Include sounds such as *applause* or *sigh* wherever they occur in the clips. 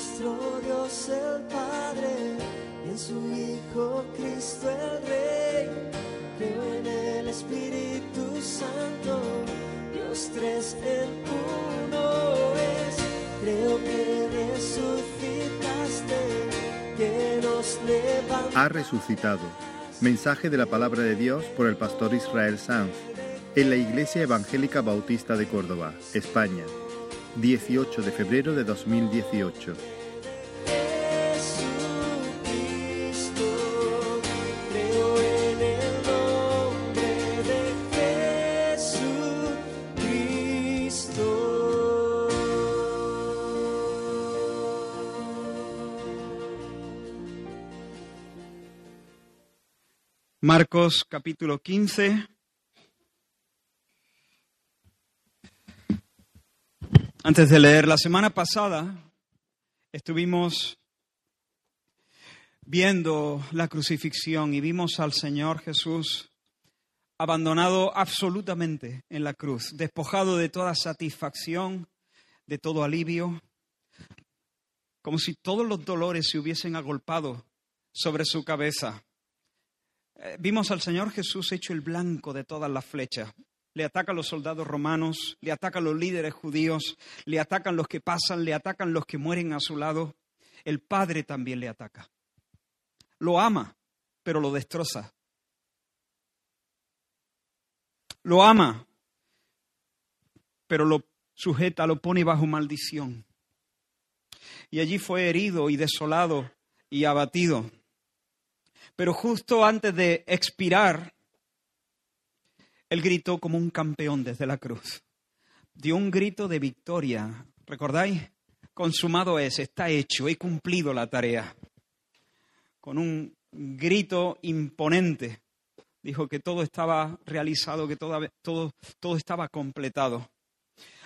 nuestro Dios el Padre y en su Hijo Cristo el Rey. Creo en el Espíritu Santo, Dios tres en uno es. Creo que resucitaste, que nos levantaste. Ha resucitado. Mensaje de la palabra de Dios por el pastor Israel Sanz en la Iglesia Evangélica Bautista de Córdoba, España, 18 de febrero de 2018. Jesucristo, creo en el nombre de Jesucristo. Marcos capítulo 15. Antes de leer, la semana pasada estuvimos viendo la crucifixión y vimos al Señor Jesús abandonado absolutamente en la cruz, despojado de toda satisfacción, de todo alivio, como si todos los dolores se hubiesen agolpado sobre su cabeza. Eh, Vimos al Señor Jesús hecho el blanco de todas las flechas. Le atacan los soldados romanos, le atacan los líderes judíos, le atacan los que pasan, le atacan los que mueren a su lado. El Padre también le ataca. Lo ama, pero lo destroza. Lo ama, pero lo sujeta, lo pone bajo maldición. Y allí fue herido y desolado y abatido. Pero justo antes de expirar, él gritó como un campeón desde la cruz. Dio un grito de victoria. ¿Recordáis? Consumado es, está hecho, he cumplido la tarea. Con un grito imponente. Dijo que todo estaba realizado, que todo, todo, estaba completado.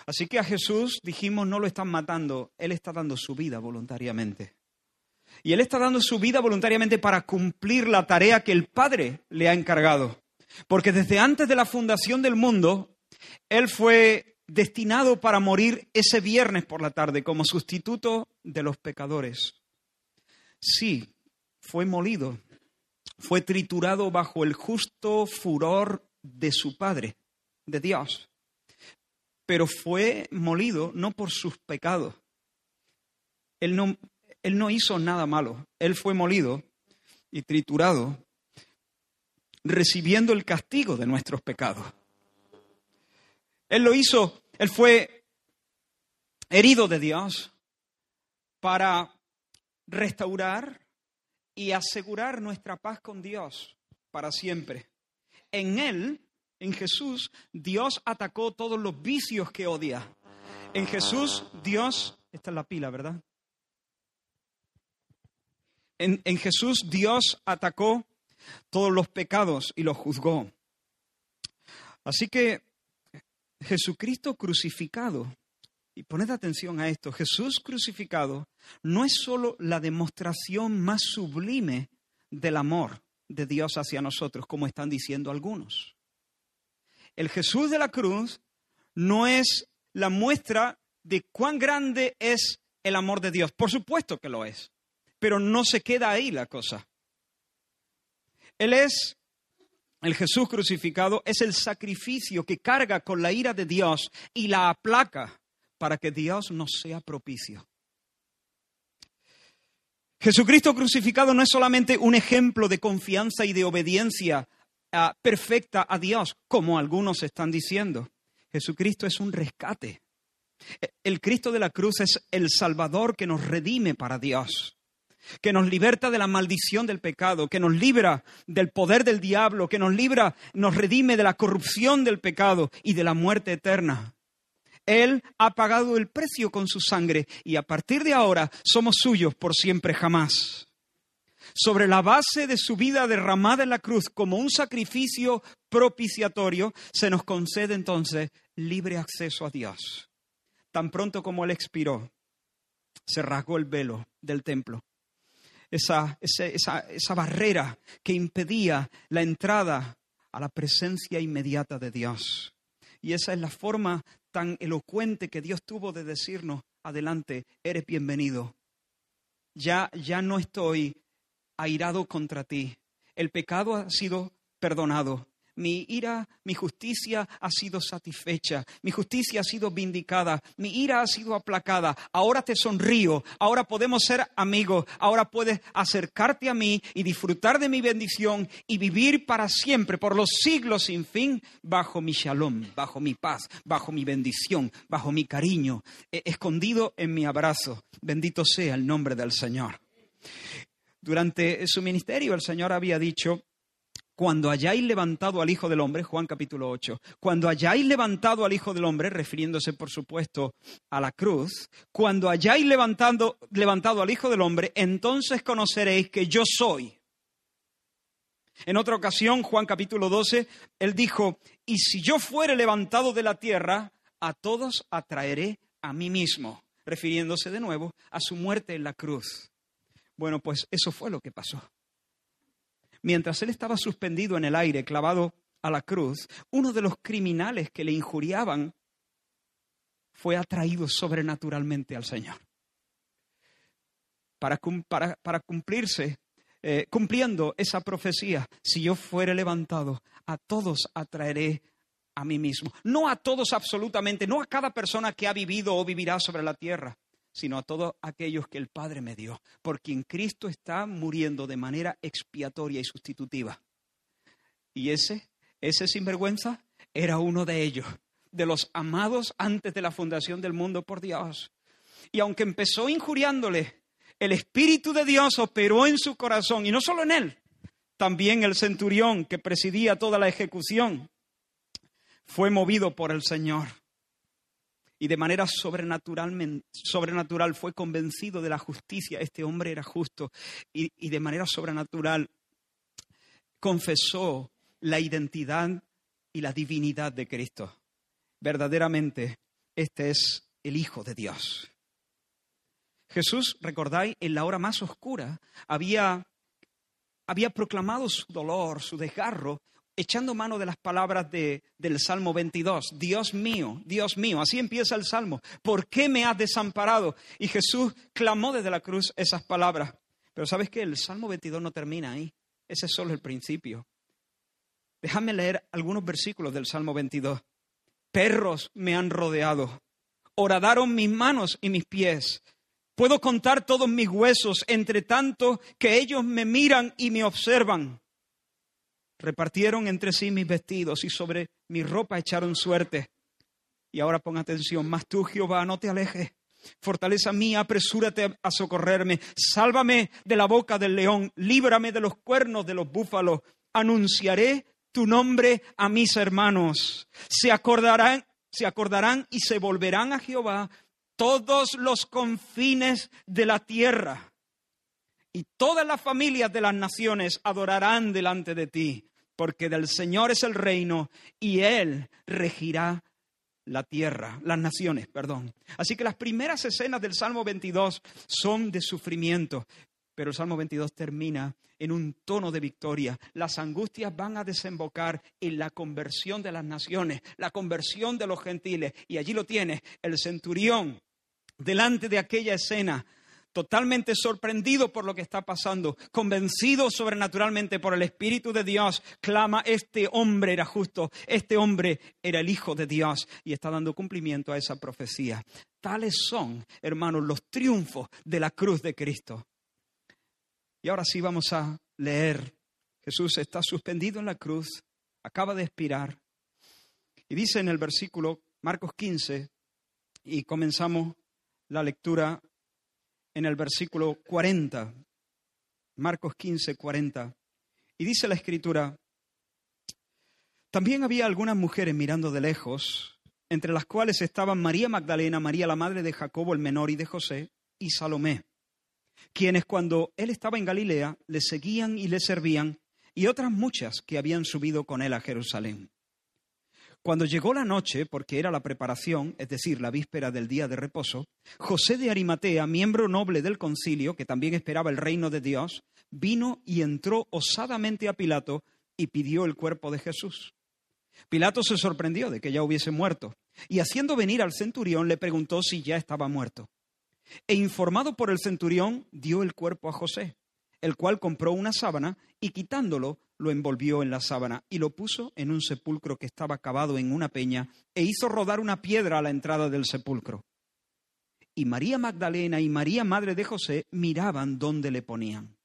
Así que a Jesús dijimos, no lo están matando, Él está dando su vida voluntariamente. Y Él está dando su vida voluntariamente para cumplir la tarea que el Padre le ha encargado. Porque desde antes de la fundación del mundo, Él fue destinado para morir ese viernes por la tarde como sustituto de los pecadores. Sí, fue molido, fue triturado bajo el justo furor de su Padre, de Dios. Pero fue molido no por sus pecados. Él no, él no hizo nada malo. Él fue molido y triturado, recibiendo el castigo de nuestros pecados. Él lo hizo, él fue herido de Dios para restaurar y asegurar nuestra paz con Dios para siempre. En Él, en Jesús, Dios atacó todos los vicios que odia. En Jesús, Dios, esta es la pila, ¿verdad? En, en, Jesús Dios atacó todos los pecados y los juzgó. Así que Jesucristo crucificado, y poned atención a esto, Jesús crucificado no es solo la demostración más sublime del amor de Dios hacia nosotros, como están diciendo algunos. El Jesús de la cruz no es la muestra de cuán grande es el amor de Dios. Por supuesto que lo es pero no se queda ahí la cosa. Él es, el Jesús crucificado, es el sacrificio que carga con la ira de Dios y la aplaca para que Dios nos sea propicio. Jesucristo crucificado no es solamente un ejemplo de confianza y de obediencia uh, perfecta a Dios, como algunos están diciendo. Jesucristo es un rescate. El Cristo de la cruz es el Salvador que nos redime para Dios que nos liberta de la maldición del pecado, que nos libra del poder del diablo, que nos libra, nos redime de la corrupción del pecado y de la muerte eterna. Él ha pagado el precio con su sangre y a partir de ahora somos suyos por siempre jamás. Sobre la base de su vida derramada en la cruz como un sacrificio propiciatorio, se nos concede entonces libre acceso a Dios. Tan pronto como Él expiró, se rasgó el velo del templo esa, esa, esa, esa barrera que impedía la entrada a la presencia inmediata de Dios. Y esa es la forma tan elocuente que Dios tuvo de decirnos, adelante, eres bienvenido, ya, ya no estoy airado contra ti. El pecado ha sido perdonado. Mi ira, mi justicia ha sido satisfecha, mi justicia ha sido vindicada, mi ira ha sido aplacada. Ahora te sonrío, ahora podemos ser amigos, ahora puedes acercarte a mí y disfrutar de mi bendición y vivir para siempre, por los siglos sin fin, bajo mi shalom, bajo mi paz, bajo mi bendición, bajo mi cariño, eh, escondido en mi abrazo. Bendito sea el nombre del Señor. Durante su ministerio el Señor había dicho, cuando hayáis levantado al Hijo del Hombre, Juan capítulo 8, cuando hayáis levantado al Hijo del Hombre, refiriéndose por supuesto a la cruz, cuando hayáis levantado, levantado al Hijo del Hombre, entonces conoceréis que yo soy. En otra ocasión, Juan capítulo 12, él dijo, y si yo fuere levantado de la tierra, a todos atraeré a mí mismo, refiriéndose de nuevo a su muerte en la cruz. Bueno, pues eso fue lo que pasó mientras él estaba suspendido en el aire, clavado a la cruz, uno de los criminales que le injuriaban fue atraído sobrenaturalmente al Señor. Para, cumplirse, eh, cumpliendo esa profecía, si yo fuere levantado, a todos atraeré a mí mismo. No a todos absolutamente, no a cada persona que ha vivido o vivirá sobre la tierra, sino a todos aquellos que el Padre me dio, por quien Cristo está muriendo de manera expiatoria y sustitutiva. Y ese, ese sinvergüenza, era uno de ellos, de los amados antes de la fundación del mundo por Dios. Y aunque empezó injuriándole, el Espíritu de Dios operó en su corazón, y no solo en él, también el centurión que presidía toda la ejecución fue movido por el Señor y de manera sobrenatural, fue convencido de la justicia. Este hombre era justo y, y de manera sobrenatural confesó la identidad y la divinidad de Cristo. Verdaderamente, este es el Hijo de Dios. Jesús, recordáis, en la hora más oscura había, había proclamado su dolor, su desgarro, echando mano de las palabras de, del Salmo 22. Dios mío, Dios mío, así empieza el Salmo. ¿Por qué me has desamparado? Y Jesús clamó desde la cruz esas palabras. Pero ¿sabes qué? El Salmo 22 no termina ahí. Ese es solo el principio. Déjame leer algunos versículos del Salmo 22. Perros me han rodeado. Horadaron mis manos y mis pies. Puedo contar todos mis huesos, entre tanto que ellos me miran y me observan. Repartieron entre sí mis vestidos y sobre mi ropa echaron suerte. Y ahora pon atención, más tú, Jehová, no te alejes. Fortaleza mía, apresúrate a socorrerme. Sálvame de la boca del león, líbrame de los cuernos de los búfalos. Anunciaré tu nombre a mis hermanos. Se acordarán, se acordarán y se volverán a Jehová todos los confines de la tierra y todas las familias de las naciones adorarán delante de ti, porque del Señor es el reino y Él regirá la tierra, las naciones, perdón. Así que las primeras escenas del Salmo 22 son de sufrimiento, pero el Salmo 22 termina en un tono de victoria. Las angustias van a desembocar en la conversión de las naciones, la conversión de los gentiles. Y allí lo tiene el centurión delante de aquella escena totalmente sorprendido por lo que está pasando, convencido sobrenaturalmente por el Espíritu de Dios, clama, este hombre era justo, este hombre era el Hijo de Dios y está dando cumplimiento a esa profecía. Tales son, hermanos, los triunfos de la cruz de Cristo. Y ahora sí vamos a leer. Jesús está suspendido en la cruz, acaba de expirar. Y dice en el versículo Marcos 15, y comenzamos la lectura en el versículo 40, Marcos 15, 40. Y dice la escritura, también había algunas mujeres mirando de lejos, entre las cuales estaban María Magdalena, María la madre de Jacobo el menor y de José, y Salomé, quienes cuando él estaba en Galilea le seguían y le servían, y otras muchas que habían subido con él a Jerusalén. Cuando llegó la noche, porque era la preparación, es decir, la víspera del día de reposo, José de Arimatea, miembro noble del concilio, que también esperaba el reino de Dios, vino y entró osadamente a Pilato y pidió el cuerpo de Jesús. Pilato se sorprendió de que ya hubiese muerto, y haciendo venir al centurión le preguntó si ya estaba muerto. E informado por el centurión, dio el cuerpo a José, el cual compró una sábana y quitándolo, lo envolvió en la sábana y lo puso en un sepulcro que estaba cavado en una peña e hizo rodar una piedra a la entrada del sepulcro. Y María Magdalena y María, madre de José, miraban dónde le ponían.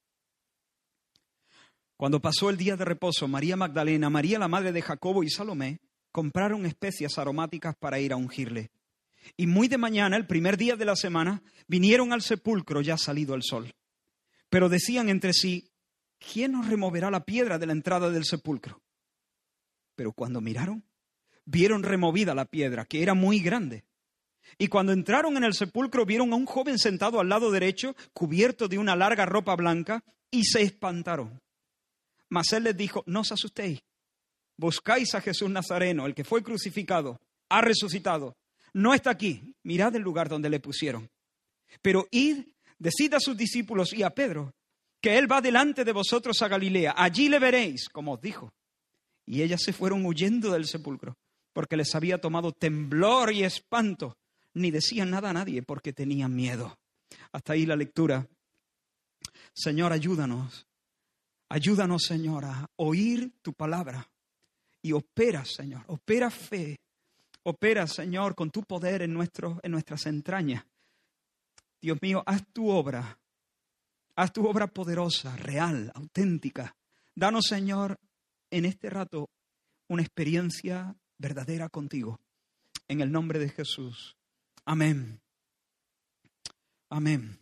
Cuando pasó el día de reposo, María Magdalena, María la madre de Jacobo y Salomé compraron especias aromáticas para ir a ungirle. Y muy de mañana, el primer día de la semana, vinieron al sepulcro ya salido el sol. Pero decían entre sí, ¿quién nos removerá la piedra de la entrada del sepulcro? Pero cuando miraron, vieron removida la piedra, que era muy grande. Y cuando entraron en el sepulcro, vieron a un joven sentado al lado derecho, cubierto de una larga ropa blanca, y se espantaron. Mas él les dijo, no os asustéis, buscáis a Jesús Nazareno, el que fue crucificado, ha resucitado, no está aquí, mirad el lugar donde le pusieron. Pero id, decid a sus discípulos y a Pedro, que él va delante de vosotros a Galilea, allí le veréis, como os dijo. Y ellas se fueron huyendo del sepulcro, porque les había tomado temblor y espanto, ni decían nada a nadie porque tenían miedo. Hasta ahí la lectura. Señor, ayúdanos. Ayúdanos, Señor, a oír tu palabra. Y opera, Señor, opera fe. Opera, Señor, con tu poder en, en nuestras entrañas. Dios mío, haz tu obra. Haz tu obra poderosa, real, auténtica. Danos, Señor, en este rato una experiencia verdadera contigo. En el nombre de Jesús. Amén. Amén.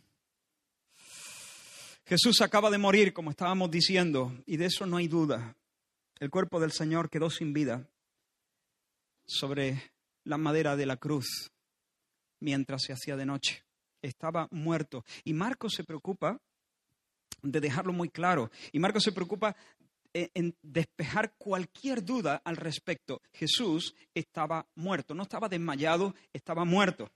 Jesús acaba de morir, como estábamos diciendo, y de eso no hay duda. El cuerpo del Señor quedó sin vida sobre la madera de la cruz mientras se hacía de noche. Estaba muerto. Y Marcos se preocupa de dejarlo muy claro. Y Marcos se preocupa en despejar cualquier duda al respecto. Jesús estaba muerto, no estaba desmayado, estaba muerto.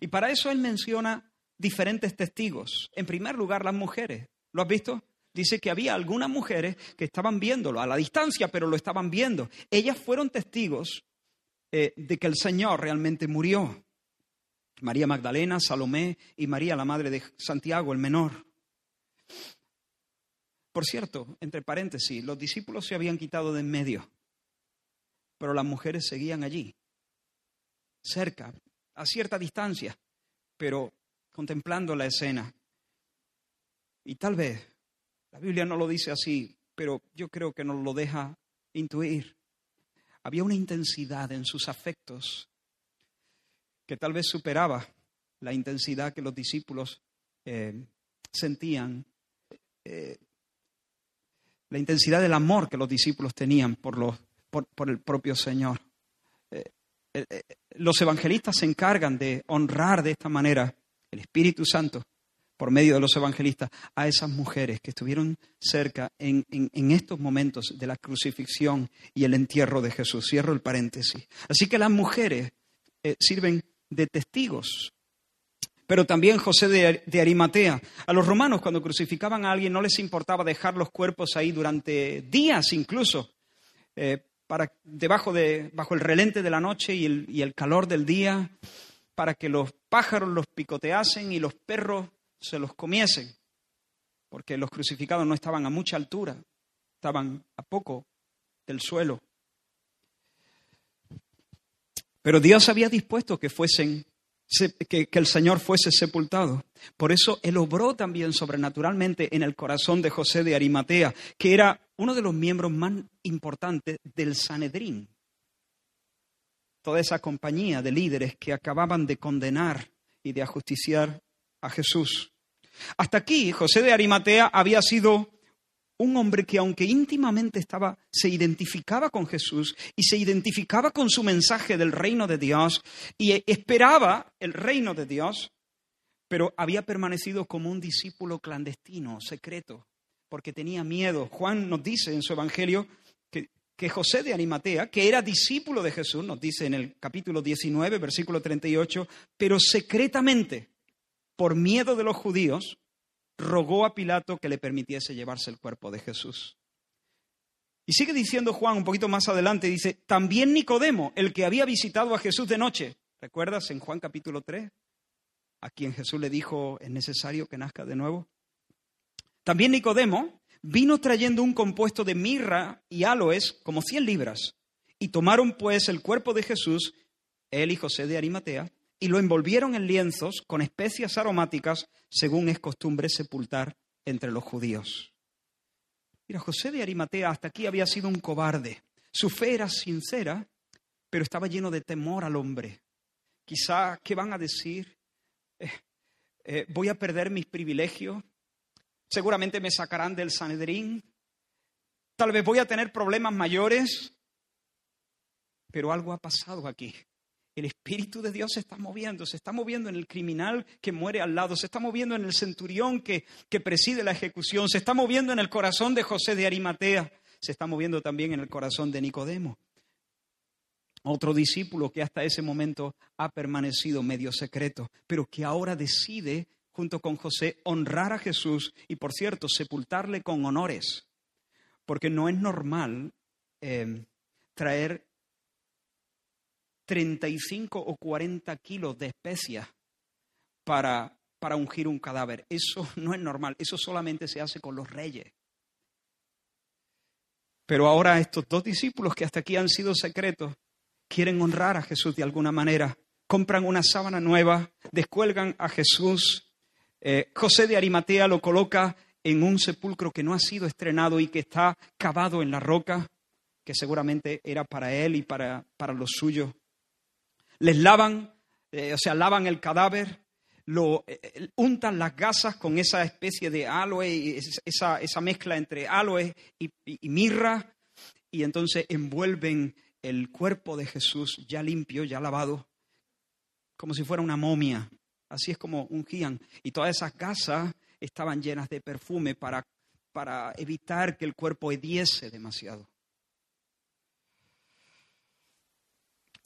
Y para eso él menciona diferentes testigos. En primer lugar, las mujeres. ¿Lo has visto? Dice que había algunas mujeres que estaban viéndolo a la distancia, pero lo estaban viendo. Ellas fueron testigos eh, de que el Señor realmente murió. María Magdalena, Salomé y María, la madre de Santiago, el menor. Por cierto, entre paréntesis, los discípulos se habían quitado de en medio, pero las mujeres seguían allí, cerca, a cierta distancia, pero contemplando la escena. Y tal vez, la Biblia no lo dice así, pero yo creo que nos lo deja intuir. Había una intensidad en sus afectos que tal vez superaba la intensidad que los discípulos eh, sentían eh, la intensidad del amor que los discípulos tenían por, los, por, el propio Señor. Eh, eh, los evangelistas se encargan de honrar de esta manera el Espíritu Santo por medio de los evangelistas a esas mujeres que estuvieron cerca en, estos momentos de la crucifixión y el entierro de Jesús. Cierro el paréntesis. Así que las mujeres sirven de testigos pero también José de, Arimatea. A los romanos cuando crucificaban a alguien no les importaba dejar los cuerpos ahí durante días incluso, eh, para, debajo de, bajo el relente de la noche y el, y el calor del día, para que los pájaros los picoteasen y los perros se los comiesen, porque los crucificados no estaban a mucha altura, estaban a poco del suelo. Pero Dios había dispuesto que fuesen que, el Señor fuese sepultado. Por eso Él obró también sobrenaturalmente en el corazón de José de Arimatea, que era uno de los miembros más importantes del Sanedrín. Toda esa compañía de líderes que acababan de condenar y de ajusticiar a Jesús. Hasta aquí José de Arimatea había sido un hombre que aunque íntimamente estaba, se identificaba con Jesús y se identificaba con su mensaje del reino de Dios y esperaba el reino de Dios, pero había permanecido como un discípulo clandestino, secreto, porque tenía miedo. Juan nos dice en su Evangelio que, José de Arimatea, que era discípulo de Jesús, nos dice en el capítulo 19, versículo 38, pero secretamente, por miedo de los judíos, rogó a Pilato que le permitiese llevarse el cuerpo de Jesús. Y sigue diciendo Juan un poquito más adelante, dice, también Nicodemo, el que había visitado a Jesús de noche, ¿recuerdas en Juan capítulo 3? a quien Jesús le dijo, es necesario que nazca de nuevo. También Nicodemo vino trayendo un compuesto de mirra y aloes como 100 libras. Y tomaron pues el cuerpo de Jesús, él y José de Arimatea, y lo envolvieron en lienzos con especias aromáticas, según es costumbre sepultar entre los judíos. Mira, José de Arimatea hasta aquí había sido un cobarde. Su fe era sincera, pero estaba lleno de temor al hombre. Quizá, ¿qué van a decir? Eh, eh, voy a perder mis privilegios. Seguramente me sacarán del Sanedrín. Tal vez voy a tener problemas mayores. Pero algo ha pasado aquí. El Espíritu de Dios se está moviendo, se está moviendo en el criminal que muere al lado, se está moviendo en el centurión que, que preside la ejecución, se está moviendo en el corazón de José de Arimatea, se está moviendo también en el corazón de Nicodemo. Otro discípulo que hasta ese momento ha permanecido medio secreto, pero que ahora decide, junto con José, honrar a Jesús y, por cierto, sepultarle con honores. Porque no es normal eh, traer 35 o 40 kilos de especias para, para ungir un cadáver. Eso *laughs* no es normal, eso solamente se hace con los reyes. Pero ahora estos dos discípulos que hasta aquí han sido secretos quieren honrar a Jesús de alguna manera. Compran una sábana nueva, descuelgan a Jesús. Eh, José de Arimatea lo coloca en un sepulcro que no ha sido estrenado y que está cavado en la roca, que seguramente era para él y para, para los suyos les lavan, eh, o sea, lavan el cadáver, lo eh, untan las gasas con esa especie de aloe, esa, esa mezcla entre aloe y, y, mirra, y entonces envuelven el cuerpo de Jesús ya limpio, ya lavado, como si fuera una momia. Así es como ungían. Y todas esas gasas estaban llenas de perfume para, para evitar que el cuerpo hediese demasiado.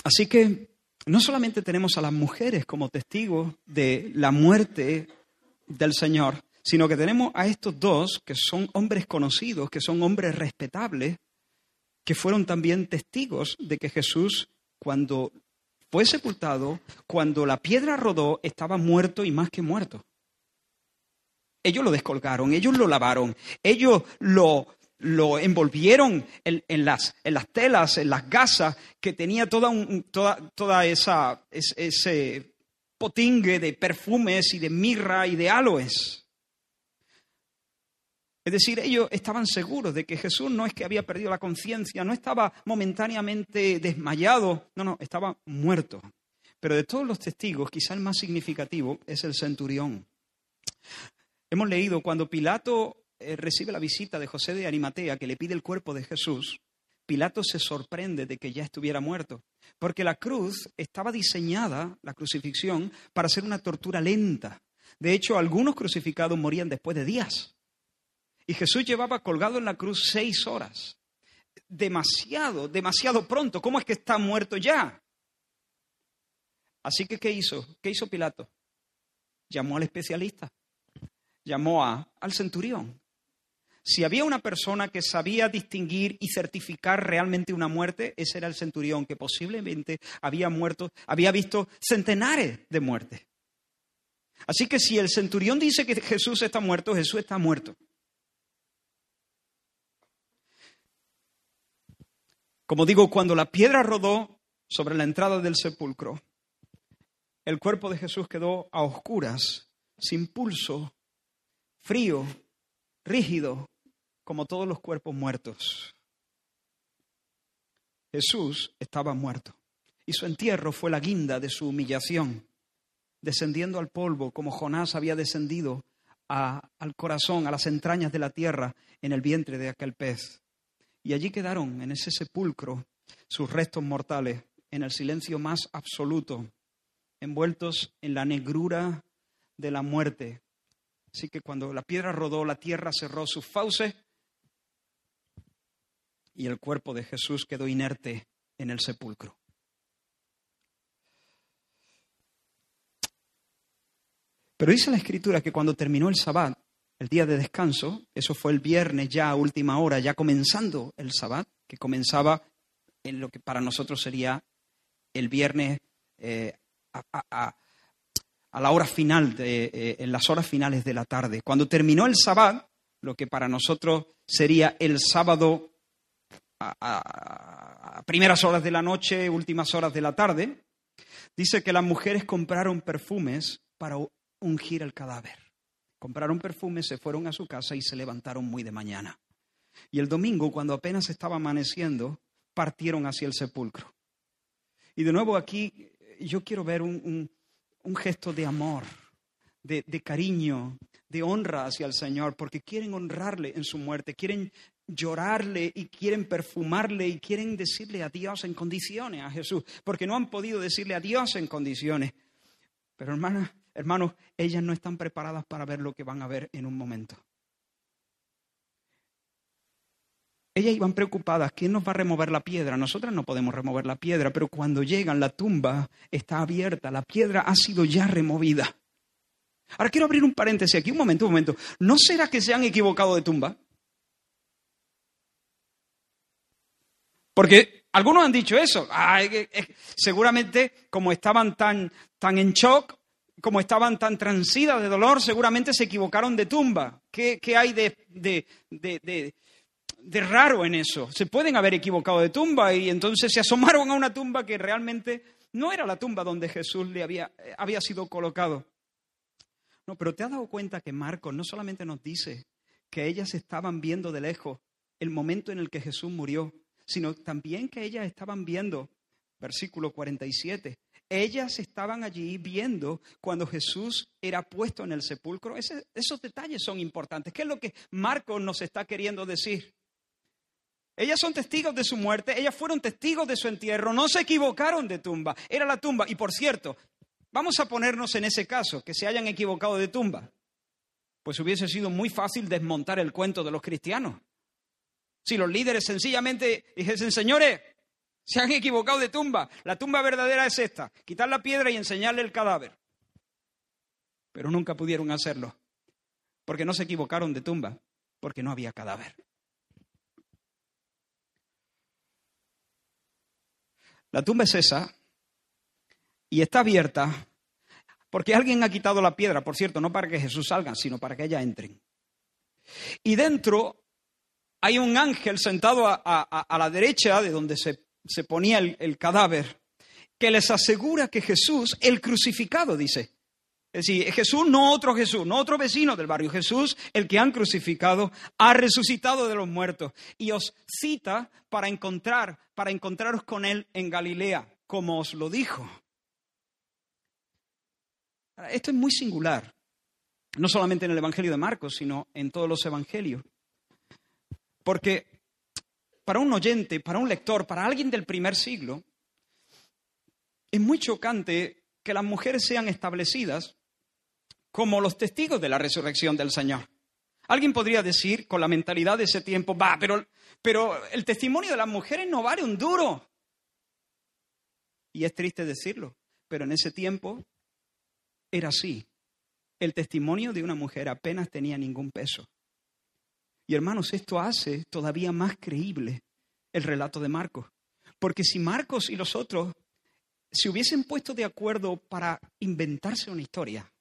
Así que no solamente tenemos a las mujeres como testigos de la muerte del Señor, sino que tenemos a estos dos, que son hombres conocidos, que son hombres respetables, que fueron también testigos de que Jesús, cuando fue sepultado, cuando la piedra rodó, estaba muerto y más que muerto. Ellos lo descolgaron, ellos lo lavaron, ellos lo lo envolvieron en, las, en, las, telas, en las gasas, que tenía toda, toda, toda esa, ese potingue de perfumes y de mirra y de aloes. Es decir, ellos estaban seguros de que Jesús no es que había perdido la conciencia, no estaba momentáneamente desmayado, no, no, estaba muerto. Pero de todos los testigos, quizá el más significativo es el centurión. Hemos leído cuando Pilato eh, recibe la visita de José de Arimatea, que le pide el cuerpo de Jesús, Pilato se sorprende de que ya estuviera muerto, porque la cruz estaba diseñada, la crucifixión, para ser una tortura lenta. De hecho, algunos crucificados morían después de días. Y Jesús llevaba colgado en la cruz seis horas. Demasiado, demasiado pronto. ¿Cómo es que está muerto ya? Así que, ¿qué hizo? ¿Qué hizo Pilato? Llamó al especialista, llamó a, al centurión, si había una persona que sabía distinguir y certificar realmente una muerte, ese era el centurión, que posiblemente había muerto, había visto centenares de muertes. Así que si el centurión dice que Jesús está muerto, Jesús está muerto. Como digo, cuando la piedra rodó sobre la entrada del sepulcro, el cuerpo de Jesús quedó a oscuras, sin pulso, frío, rígido, como todos los cuerpos muertos. Jesús estaba muerto y su entierro fue la guinda de su humillación, descendiendo al polvo como Jonás había descendido al corazón, a las entrañas de la tierra, en el vientre de aquel pez. Y allí quedaron, en ese sepulcro, sus restos mortales, en el silencio más absoluto, envueltos en la negrura de la muerte. Así que cuando la piedra rodó, la tierra cerró sus fauces y el cuerpo de Jesús quedó inerte en el sepulcro. Pero dice la escritura que cuando terminó el sabbat, el día de descanso, eso fue el viernes ya a última hora, ya comenzando el sabbat, que comenzaba en lo que para nosotros sería el viernes eh, a, la hora final, de, eh, en las horas finales de la tarde. Cuando terminó el sábado, lo que para nosotros sería el sábado a, primeras horas de la noche, últimas horas de la tarde, dice que las mujeres compraron perfumes para ungir el cadáver. Compraron perfumes, se fueron a su casa y se levantaron muy de mañana. Y el domingo, cuando apenas estaba amaneciendo, partieron hacia el sepulcro. Y de nuevo aquí yo quiero ver un, un- un gesto de amor, de, de cariño, de honra hacia el Señor, porque quieren honrarle en su muerte, quieren llorarle y quieren perfumarle y quieren decirle adiós en condiciones a Jesús, porque no han podido decirle adiós en condiciones. Pero hermanas, hermanos, ellas no están preparadas para ver lo que van a ver en un momento. Ellas iban preocupadas, ¿quién nos va a remover la piedra? Nosotras no podemos remover la piedra, pero cuando llegan la tumba está abierta, la piedra ha sido ya removida. Ahora quiero abrir un paréntesis aquí, un momento, un momento. ¿No será que se han equivocado de tumba? Porque algunos han dicho eso. Seguramente como estaban tan, tan en shock, como estaban tan transidas de dolor, seguramente se equivocaron de tumba. ¿Qué, qué hay de, de- de- de- de raro en eso? Se pueden haber equivocado de tumba y entonces se asomaron a una tumba que realmente no era la tumba donde Jesús le había, eh, había sido colocado. No, pero te has dado cuenta que Marcos no solamente nos dice que ellas estaban viendo de lejos el momento en el que Jesús murió, sino también que ellas estaban viendo, versículo 47, ellas estaban allí viendo cuando Jesús era puesto en el sepulcro. Esos detalles son importantes. ¿Qué es lo que Marcos nos está queriendo decir? Ellas son testigos de su muerte, ellas fueron testigos de su entierro, no se equivocaron de tumba, era la tumba. Y por cierto, vamos a ponernos en ese caso, que se hayan equivocado de tumba. Pues hubiese sido muy fácil desmontar el cuento de los cristianos. Si los líderes sencillamente dijesen, señores, se han equivocado de tumba, la tumba verdadera es esta, quitar la piedra y enseñarle el cadáver. Pero nunca pudieron hacerlo, porque no se equivocaron de tumba, porque no había cadáver. La tumba es esa y está abierta porque alguien ha quitado la piedra, por cierto, no para que Jesús salga, sino para que ella entren. Y dentro hay un ángel sentado a, la derecha de donde se, ponía el, cadáver, que les asegura que Jesús, el crucificado, dice. Es decir, Jesús, no otro Jesús, no otro vecino del barrio. Jesús, el que han crucificado, ha resucitado de los muertos y os cita para encontrar, para encontraros con él en Galilea, como os lo dijo. Esto es muy singular, no solamente en el Evangelio de Marcos, sino en todos los evangelios. Porque para un oyente, para un lector, para alguien del primer siglo, es muy chocante que las mujeres sean establecidas como los testigos de la resurrección del Señor. Alguien podría decir, con la mentalidad de ese tiempo, va, pero, pero el testimonio de las mujeres no vale un duro. Y es triste decirlo, pero en ese tiempo era así. El testimonio de una mujer apenas tenía ningún peso. Y hermanos, esto hace todavía más creíble el relato de Marcos. Porque si Marcos y los otros se hubiesen puesto de acuerdo para inventarse una historia,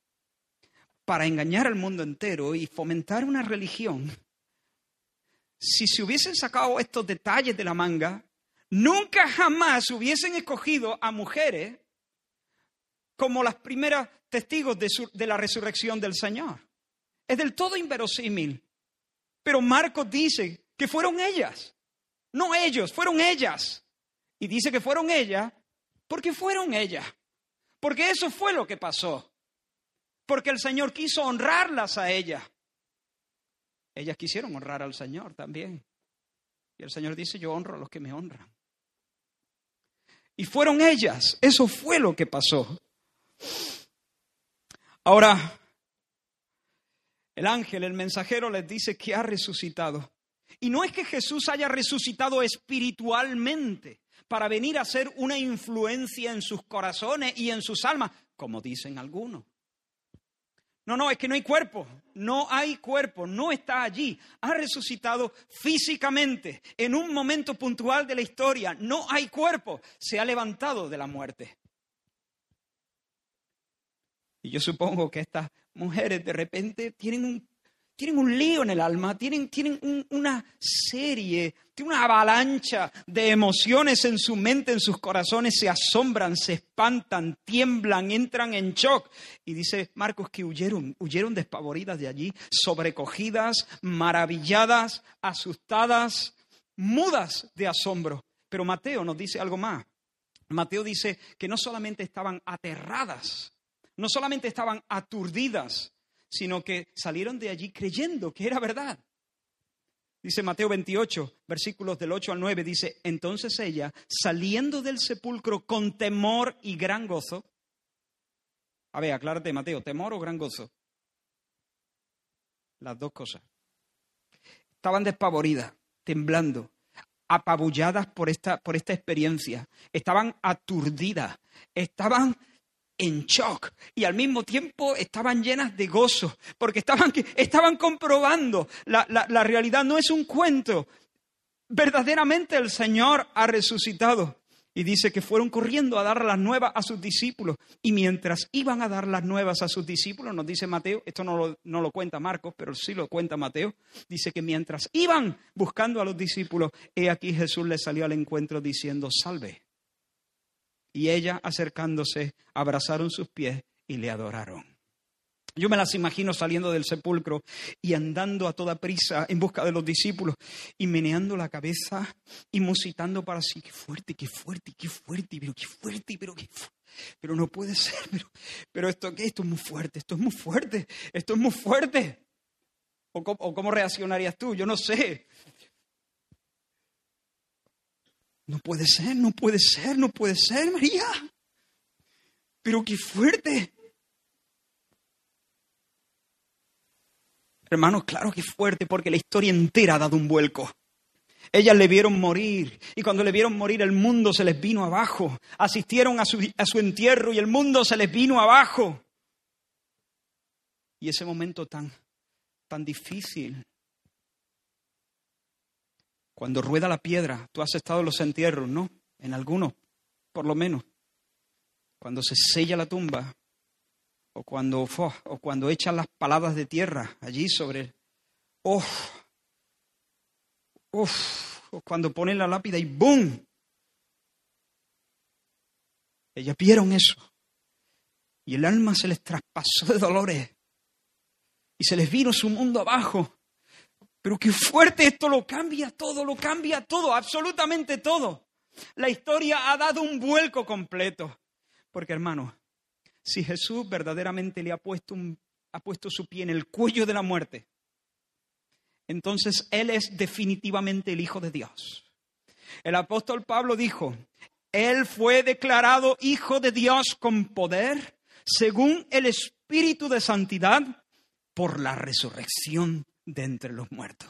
para engañar al mundo entero y fomentar una religión, si se hubiesen sacado estos detalles de la manga, nunca jamás hubiesen escogido a mujeres como las primeras testigos de, de la resurrección del Señor. Es del todo inverosímil. Pero Marcos dice que fueron ellas, no ellos, fueron ellas. Y dice que fueron ellas porque fueron ellas. Porque eso fue lo que pasó. Porque el Señor quiso honrarlas a ellas. Ellas quisieron honrar al Señor también. Y el Señor dice, yo honro a los que me honran. Y fueron ellas. Eso fue lo que pasó. Ahora, el ángel, el mensajero les dice que ha resucitado. Y no es que Jesús haya resucitado espiritualmente para venir a ser una influencia en sus corazones y en sus almas, como dicen algunos. No, no, es que no hay cuerpo, no hay cuerpo, no está allí. Ha resucitado físicamente en un momento puntual de la historia. No hay cuerpo, se ha levantado de la muerte. Y yo supongo que estas mujeres de repente tienen un, tienen un lío en el alma, tienen, tienen un- una serie, tienen una avalancha de emociones en su mente, en sus corazones, se asombran, se espantan, tiemblan, entran en shock. Y dice Marcos que huyeron, huyeron despavoridas de allí, sobrecogidas, maravilladas, asustadas, mudas de asombro. Pero Mateo nos dice algo más. Mateo dice que no solamente estaban aterradas, no solamente estaban aturdidas, sino que salieron de allí creyendo que era verdad. Dice Mateo 28, versículos del 8 al 9, dice, entonces ella, saliendo del sepulcro con temor y gran gozo, a ver, aclárate Mateo, temor o gran gozo, las dos cosas. Estaban despavoridas, temblando, apabulladas por esta, por esta experiencia, estaban aturdidas, estaban en shock y al mismo tiempo estaban llenas de gozo, porque estaban, estaban comprobando la, la, realidad, no es un cuento, verdaderamente el Señor ha resucitado. Y dice que fueron corriendo a dar las nuevas a sus discípulos. Y mientras iban a dar las nuevas a sus discípulos, nos dice Mateo, esto no lo, no lo cuenta Marcos, pero sí lo cuenta Mateo, dice que mientras iban buscando a los discípulos, he aquí Jesús les salió al encuentro diciendo, salve. Y ella, acercándose, abrazaron sus pies y le adoraron. Yo me las imagino saliendo del sepulcro y andando a toda prisa en busca de los discípulos y meneando la cabeza y musitando para sí, qué fuerte, qué fuerte, qué fuerte, pero qué fuerte, pero qué fu- pero no puede ser, *laughs* pero, pero esto, ¿qué? esto es muy fuerte, esto es muy fuerte, esto es muy fuerte. ¿O cómo, o cómo reaccionarías tú? Yo no sé. No puede ser, no puede ser, no puede ser, María. Pero qué fuerte. Hermanos, claro que fuerte porque la historia entera ha dado un vuelco. Ellas le vieron morir y cuando le vieron morir el mundo se les vino abajo. Asistieron a su, a su entierro y el mundo se les vino abajo. Y ese momento tan, tan difícil. Cuando rueda la piedra, tú has estado en los entierros, ¿no? En algunos, por lo menos. Cuando se sella la tumba, o cuando, o cuando echan las paladas de tierra allí sobre el... ¡Oh! ¡Uf! O cuando ponen la lápida y ¡boom! Ellas vieron eso. Y el alma se les traspasó de dolores. Y se les vino su mundo abajo. Pero qué fuerte esto lo cambia todo, lo cambia todo, absolutamente todo. La historia ha dado un vuelco completo. Porque hermano, si Jesús verdaderamente le ha puesto, ha puesto su pie en el cuello de la muerte, entonces Él es definitivamente el Hijo de Dios. El apóstol Pablo dijo, Él fue declarado Hijo de Dios con poder, según el Espíritu de Santidad, por la resurrección de entre los muertos.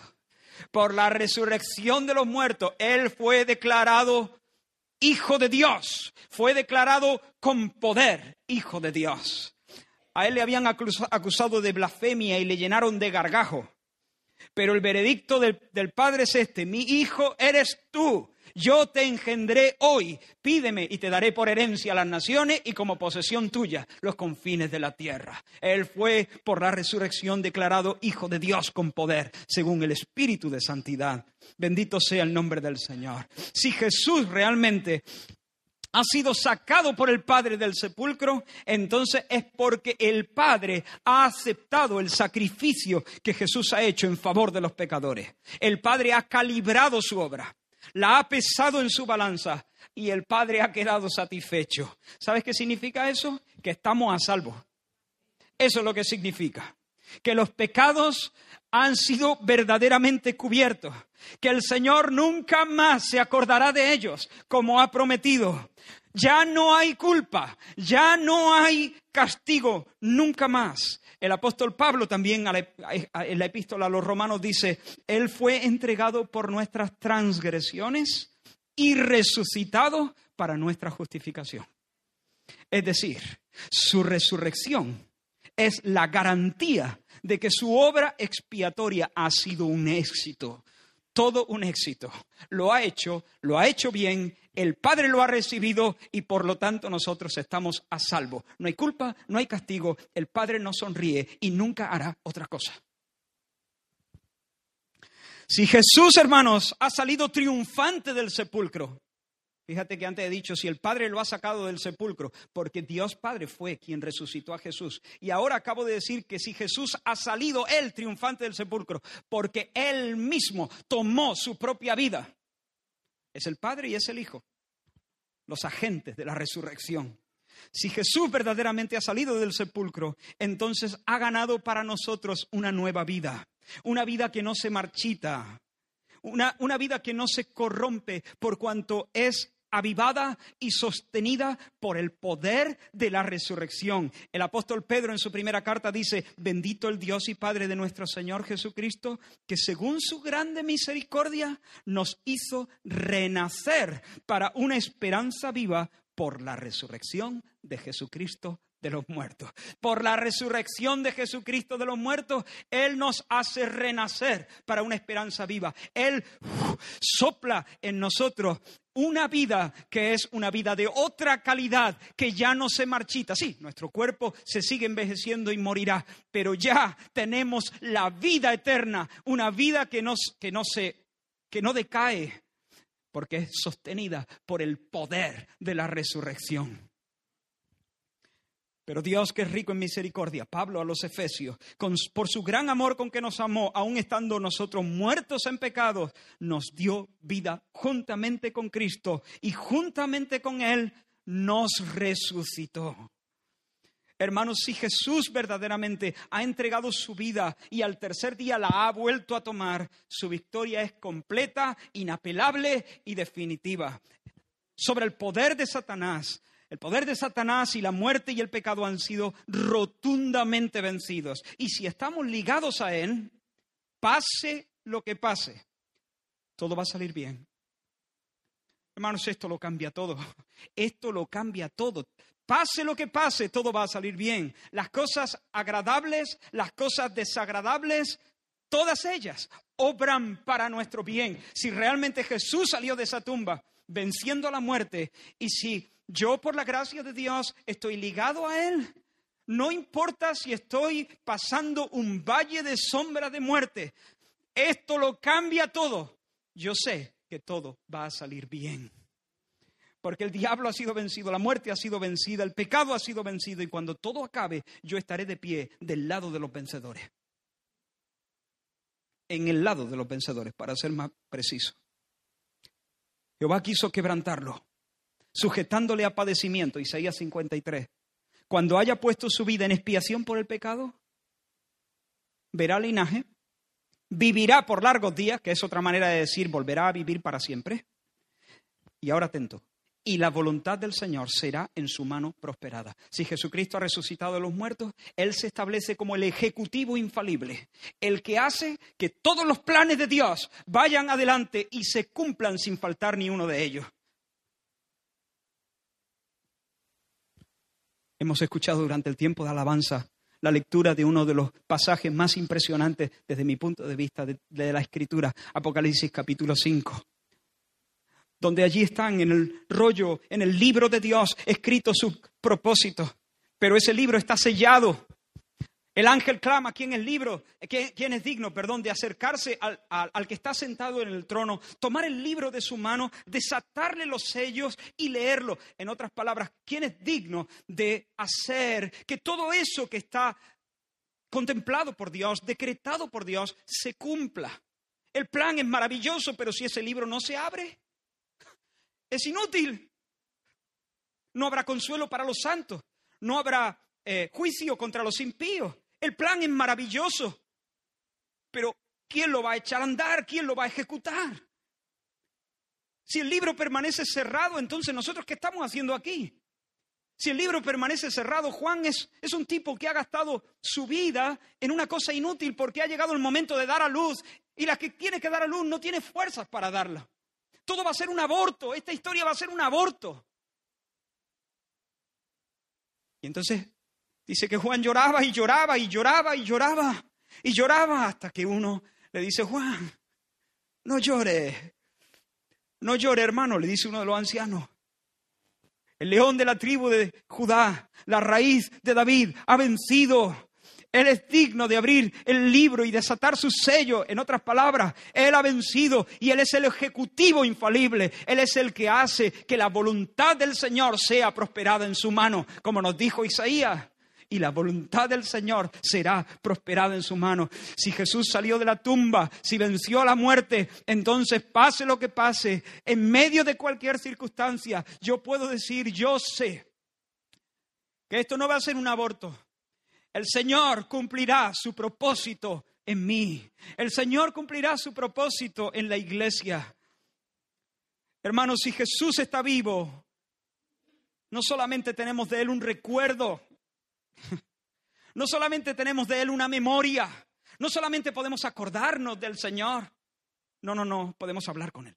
Por la resurrección de los muertos, Él fue declarado Hijo de Dios. Fue declarado con poder Hijo de Dios. A Él le habían acusa- acusado de blasfemia y le llenaron de gargajo. Pero el veredicto del, del Padre es este, mi hijo eres tú, yo te engendré hoy, pídeme y te daré por herencia las naciones y como posesión tuya los confines de la tierra. Él fue por la resurrección declarado hijo de Dios con poder, según el Espíritu de Santidad. Bendito sea el nombre del Señor. Si Jesús realmente ha sido sacado por el Padre del sepulcro, entonces es porque el Padre ha aceptado el sacrificio que Jesús ha hecho en favor de los pecadores. El Padre ha calibrado su obra, la ha pesado en su balanza y el Padre ha quedado satisfecho. ¿Sabes qué significa eso? Que estamos a salvo. Eso es lo que significa. Que los pecados han sido verdaderamente cubiertos. Que el Señor nunca más se acordará de ellos, como ha prometido. Ya no hay culpa, ya no hay castigo, nunca más. El apóstol Pablo también en la epístola a los romanos dice, Él fue entregado por nuestras transgresiones y resucitado para nuestra justificación. Es decir, su resurrección es la garantía de que su obra expiatoria ha sido un éxito. Todo un éxito. Lo ha hecho, lo ha hecho bien, el Padre lo ha recibido y por lo tanto nosotros estamos a salvo. No hay culpa, no hay castigo, el Padre nos sonríe y nunca hará otra cosa. Si Jesús, hermanos, ha salido triunfante del sepulcro, Fíjate que antes he dicho, si el Padre lo ha sacado del sepulcro, porque Dios Padre fue quien resucitó a Jesús. Y ahora acabo de decir que si Jesús ha salido él triunfante del sepulcro, porque él mismo tomó su propia vida, es el Padre y es el Hijo, los agentes de la resurrección. Si Jesús verdaderamente ha salido del sepulcro, entonces ha ganado para nosotros una nueva vida, una vida que no se marchita, una, una, vida que no se corrompe por cuanto es avivada y sostenida por el poder de la resurrección. El apóstol Pedro en su primera carta dice, bendito el Dios y Padre de nuestro Señor Jesucristo, que según su grande misericordia nos hizo renacer para una esperanza viva por la resurrección de Jesucristo de los muertos. Por la resurrección de Jesucristo de los muertos, Él nos hace renacer para una esperanza viva. Él sopla en nosotros una vida que es una vida de otra calidad, que ya no se marchita. Sí, nuestro cuerpo se sigue envejeciendo y morirá, pero ya tenemos la vida eterna, una vida que, que, no, se, que no decae, porque es sostenida por el poder de la resurrección. Pero Dios que es rico en misericordia, Pablo a los Efesios, por su gran amor con que nos amó, aun estando nosotros muertos en pecados, nos dio vida juntamente con Cristo y juntamente con Él nos resucitó. Hermanos, si Jesús verdaderamente ha entregado su vida y al tercer día la ha vuelto a tomar, su victoria es completa, inapelable y definitiva. Sobre el poder de Satanás, el poder de Satanás y la muerte y el pecado han sido rotundamente vencidos. Y si estamos ligados a Él, pase lo que pase, todo va a salir bien. Hermanos, esto lo cambia todo. Esto lo cambia todo. Pase lo que pase, todo va a salir bien. Las cosas agradables, las cosas desagradables, todas ellas obran para nuestro bien. Si realmente Jesús salió de esa tumba venciendo la muerte y si yo por la gracia de Dios estoy ligado a Él. No importa si estoy pasando un valle de sombra de muerte. Esto lo cambia todo. Yo sé que todo va a salir bien. Porque el diablo ha sido vencido, la muerte ha sido vencida, el pecado ha sido vencido y cuando todo acabe yo estaré de pie del lado de los vencedores. En el lado de los vencedores, para ser más preciso. Jehová quiso quebrantarlo sujetándole a padecimiento, Isaías 53. Cuando haya puesto su vida en expiación por el pecado, verá linaje, vivirá por largos días, que es otra manera de decir volverá a vivir para siempre. Y ahora atento, y la voluntad del Señor será en su mano prosperada. Si Jesucristo ha resucitado de los muertos, Él se establece como el ejecutivo infalible, el que hace que todos los planes de Dios vayan adelante y se cumplan sin faltar ni uno de ellos. Hemos escuchado durante el tiempo de alabanza la lectura de uno de los pasajes más impresionantes desde mi punto de vista de, la escritura, Apocalipsis capítulo 5, donde allí están en el rollo, en el libro de Dios, escritos sus propósitos, pero ese libro está sellado el ángel clama, ¿quién es libro? ¿Quién es digno, perdón, de acercarse al, al, que está sentado en el trono, tomar el libro de su mano, desatarle los sellos y leerlo? En otras palabras, ¿quién es digno de hacer que todo eso que está contemplado por Dios, decretado por Dios, se cumpla? El plan es maravilloso, pero si ese libro no se abre, es inútil. No habrá consuelo para los santos, no habrá eh, juicio contra los impíos. El plan es maravilloso, pero ¿quién lo va a echar a andar? ¿Quién lo va a ejecutar? Si el libro permanece cerrado, entonces nosotros ¿qué estamos haciendo aquí? Si el libro permanece cerrado, Juan es, es, un tipo que ha gastado su vida en una cosa inútil porque ha llegado el momento de dar a luz y la que tiene que dar a luz no tiene fuerzas para darla. Todo va a ser un aborto, esta historia va a ser un aborto. Y entonces Dice que Juan lloraba y lloraba y lloraba y lloraba y lloraba hasta que uno le dice, Juan, no llore. No llore, hermano, le dice uno de los ancianos. El león de la tribu de Judá, la raíz de David, ha vencido. Él es digno de abrir el libro y desatar su sello. En otras palabras, Él ha vencido y Él es el ejecutivo infalible. Él es el que hace que la voluntad del Señor sea prosperada en su mano, como nos dijo Isaías y la voluntad del Señor será prosperada en su mano. Si Jesús salió de la tumba, si venció a la muerte, entonces pase lo que pase, en medio de cualquier circunstancia, yo puedo decir, yo sé que esto no va a ser un aborto. El Señor cumplirá su propósito en mí. El Señor cumplirá su propósito en la iglesia. Hermanos, si Jesús está vivo, no solamente tenemos de Él un recuerdo, no solamente tenemos de Él una memoria, no solamente podemos acordarnos del Señor, no, no, no, podemos hablar con Él.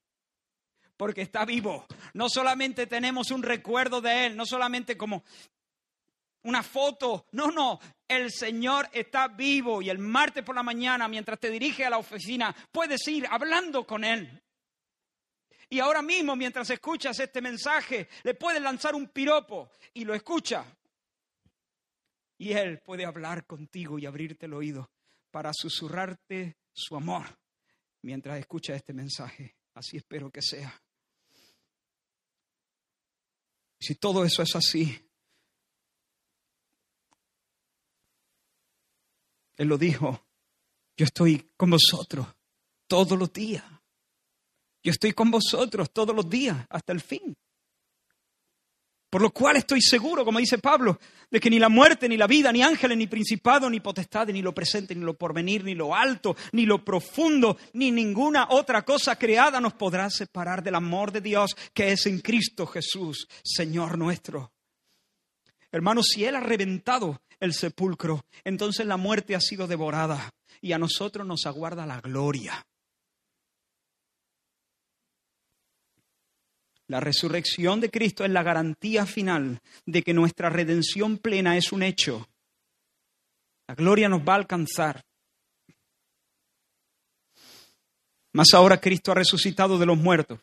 Porque está vivo. No solamente tenemos un recuerdo de Él, no solamente como una foto. No, no, el Señor está vivo y el martes por la mañana, mientras te dirige a la oficina, puedes ir hablando con Él. Y ahora mismo, mientras escuchas este mensaje, le puedes lanzar un piropo y lo escucha. Y Él puede hablar contigo y abrirte el oído para susurrarte su amor mientras escucha este mensaje. Así espero que sea. Si todo eso es así, Él lo dijo, yo estoy con vosotros todos los días. Yo estoy con vosotros todos los días hasta el fin. Por lo cual estoy seguro, como dice Pablo, de que ni la muerte, ni la vida, ni ángeles, ni principado, ni potestades, ni lo presente, ni lo porvenir, ni lo alto, ni lo profundo, ni ninguna otra cosa creada nos podrá separar del amor de Dios que es en Cristo Jesús, Señor nuestro. Hermanos, si Él ha reventado el sepulcro, entonces la muerte ha sido devorada y a nosotros nos aguarda la gloria. La resurrección de Cristo es la garantía final de que nuestra redención plena es un hecho. La gloria nos va a alcanzar. Más ahora Cristo ha resucitado de los muertos.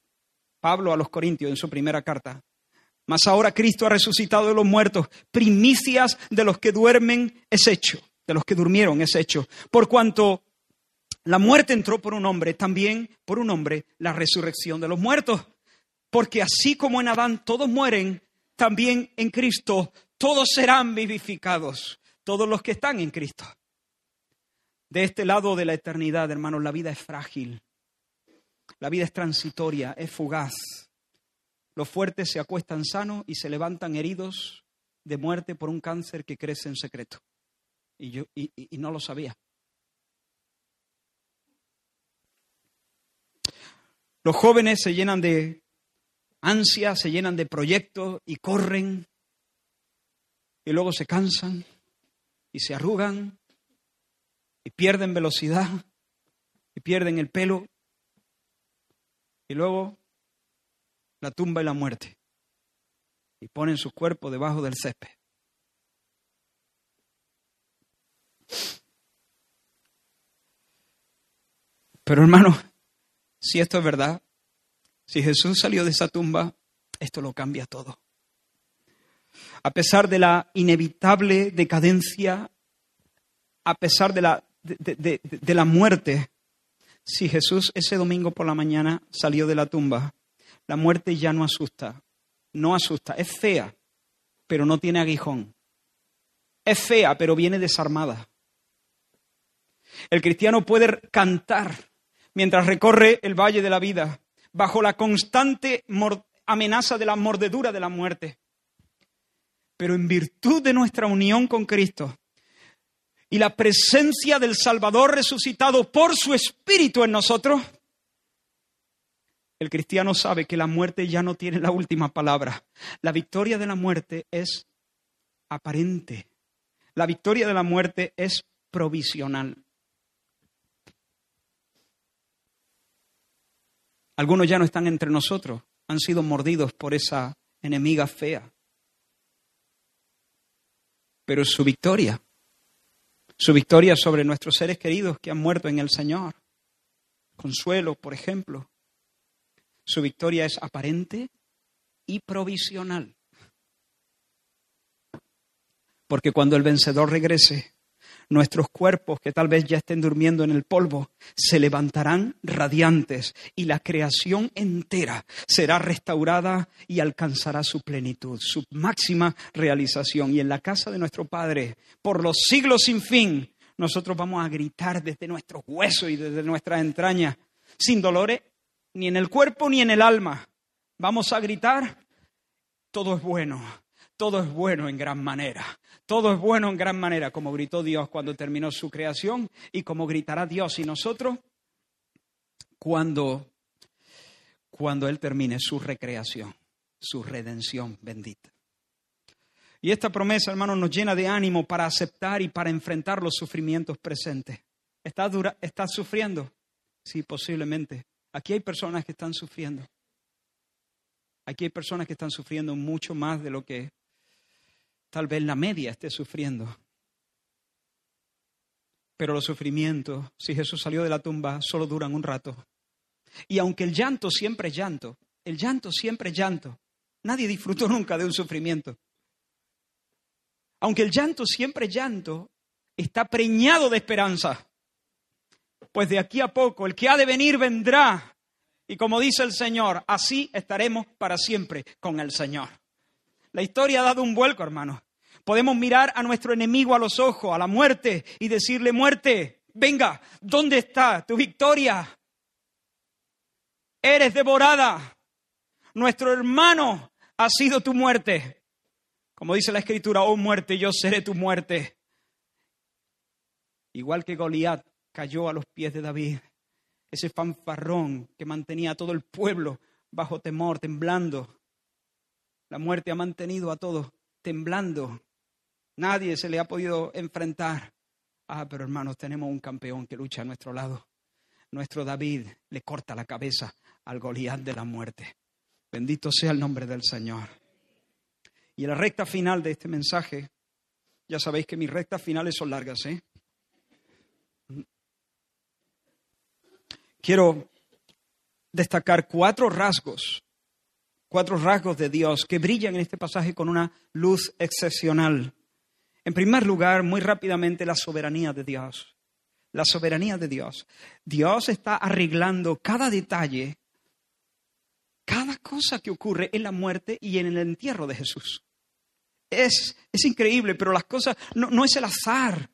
Pablo a los Corintios en su primera carta. Más ahora Cristo ha resucitado de los muertos. Primicias de los que duermen es hecho. De los que durmieron es hecho. Por cuanto la muerte entró por un hombre, también por un hombre la resurrección de los muertos. Porque así como en Adán todos mueren, también en Cristo todos serán vivificados, todos los que están en Cristo. De este lado de la eternidad, hermanos, la vida es frágil, la vida es transitoria, es fugaz. Los fuertes se acuestan sanos y se levantan heridos de muerte por un cáncer que crece en secreto. Y yo y, no lo sabía. Los jóvenes se llenan de ansias, se llenan de proyectos y corren y luego se cansan y se arrugan y pierden velocidad y pierden el pelo y luego la tumba y la muerte y ponen su cuerpo debajo del césped. Pero hermano, si esto es verdad, si Jesús salió de esa tumba, esto lo cambia todo. A pesar de la inevitable decadencia, a pesar de la, de, la muerte, si Jesús ese domingo por la mañana salió de la tumba, la muerte ya no asusta, no asusta, es fea, pero no tiene aguijón. Es fea, pero viene desarmada. El cristiano puede cantar mientras recorre el valle de la vida, bajo la constante amenaza de la mordedura de la muerte. Pero en virtud de nuestra unión con Cristo y la presencia del Salvador resucitado por su Espíritu en nosotros, el cristiano sabe que la muerte ya no tiene la última palabra. La victoria de la muerte es aparente. La victoria de la muerte es provisional. Algunos ya no están entre nosotros, han sido mordidos por esa enemiga fea. Pero su victoria, su victoria sobre nuestros seres queridos que han muerto en el Señor, consuelo, por ejemplo. Su victoria es aparente y provisional. Porque cuando el vencedor regrese, nuestros cuerpos, que tal vez ya estén durmiendo en el polvo, se levantarán radiantes y la creación entera será restaurada y alcanzará su plenitud, su máxima realización. Y en la casa de nuestro Padre, por los siglos sin fin, nosotros vamos a gritar desde nuestros huesos y desde nuestras entrañas, sin dolores ni en el cuerpo ni en el alma. Vamos a gritar, todo es bueno, todo es bueno en gran manera. Todo es bueno en gran manera, como gritó Dios cuando terminó su creación y como gritará Dios y nosotros cuando, cuando Él termine su recreación, su redención bendita. Y esta promesa, hermanos, nos llena de ánimo para aceptar y para enfrentar los sufrimientos presentes. ¿Estás, dura, ¿Estás sufriendo? Sí, posiblemente. Aquí hay personas que están sufriendo. Aquí hay personas que están sufriendo mucho más de lo que Tal vez la media esté sufriendo. Pero los sufrimientos, si Jesús salió de la tumba, solo duran un rato. Y aunque el llanto siempre llanto, el llanto siempre llanto. Nadie disfrutó nunca de un sufrimiento. Aunque el llanto siempre llanto, está preñado de esperanza. Pues de aquí a poco el que ha de venir vendrá. Y como dice el Señor, así estaremos para siempre con el Señor. La historia ha dado un vuelco, hermano. Podemos mirar a nuestro enemigo a los ojos, a la muerte, y decirle, muerte, venga, ¿dónde está tu victoria? Eres devorada. Nuestro hermano ha sido tu muerte. Como dice la escritura, oh muerte, yo seré tu muerte. Igual que Goliat cayó a los pies de David, ese fanfarrón que mantenía a todo el pueblo bajo temor, temblando. La muerte ha mantenido a todos temblando. Nadie se le ha podido enfrentar. Ah, pero hermanos, tenemos un campeón que lucha a nuestro lado. Nuestro David le corta la cabeza al Goliat de la muerte. Bendito sea el nombre del Señor. Y la recta final de este mensaje, ya sabéis que mis rectas finales son largas, ¿eh? Quiero destacar cuatro rasgos cuatro rasgos de Dios que brillan en este pasaje con una luz excepcional. En primer lugar, muy rápidamente, la soberanía de Dios. La soberanía de Dios. Dios está arreglando cada detalle, cada cosa que ocurre en la muerte y en el entierro de Jesús. Es, es increíble, pero las cosas no, no es el azar,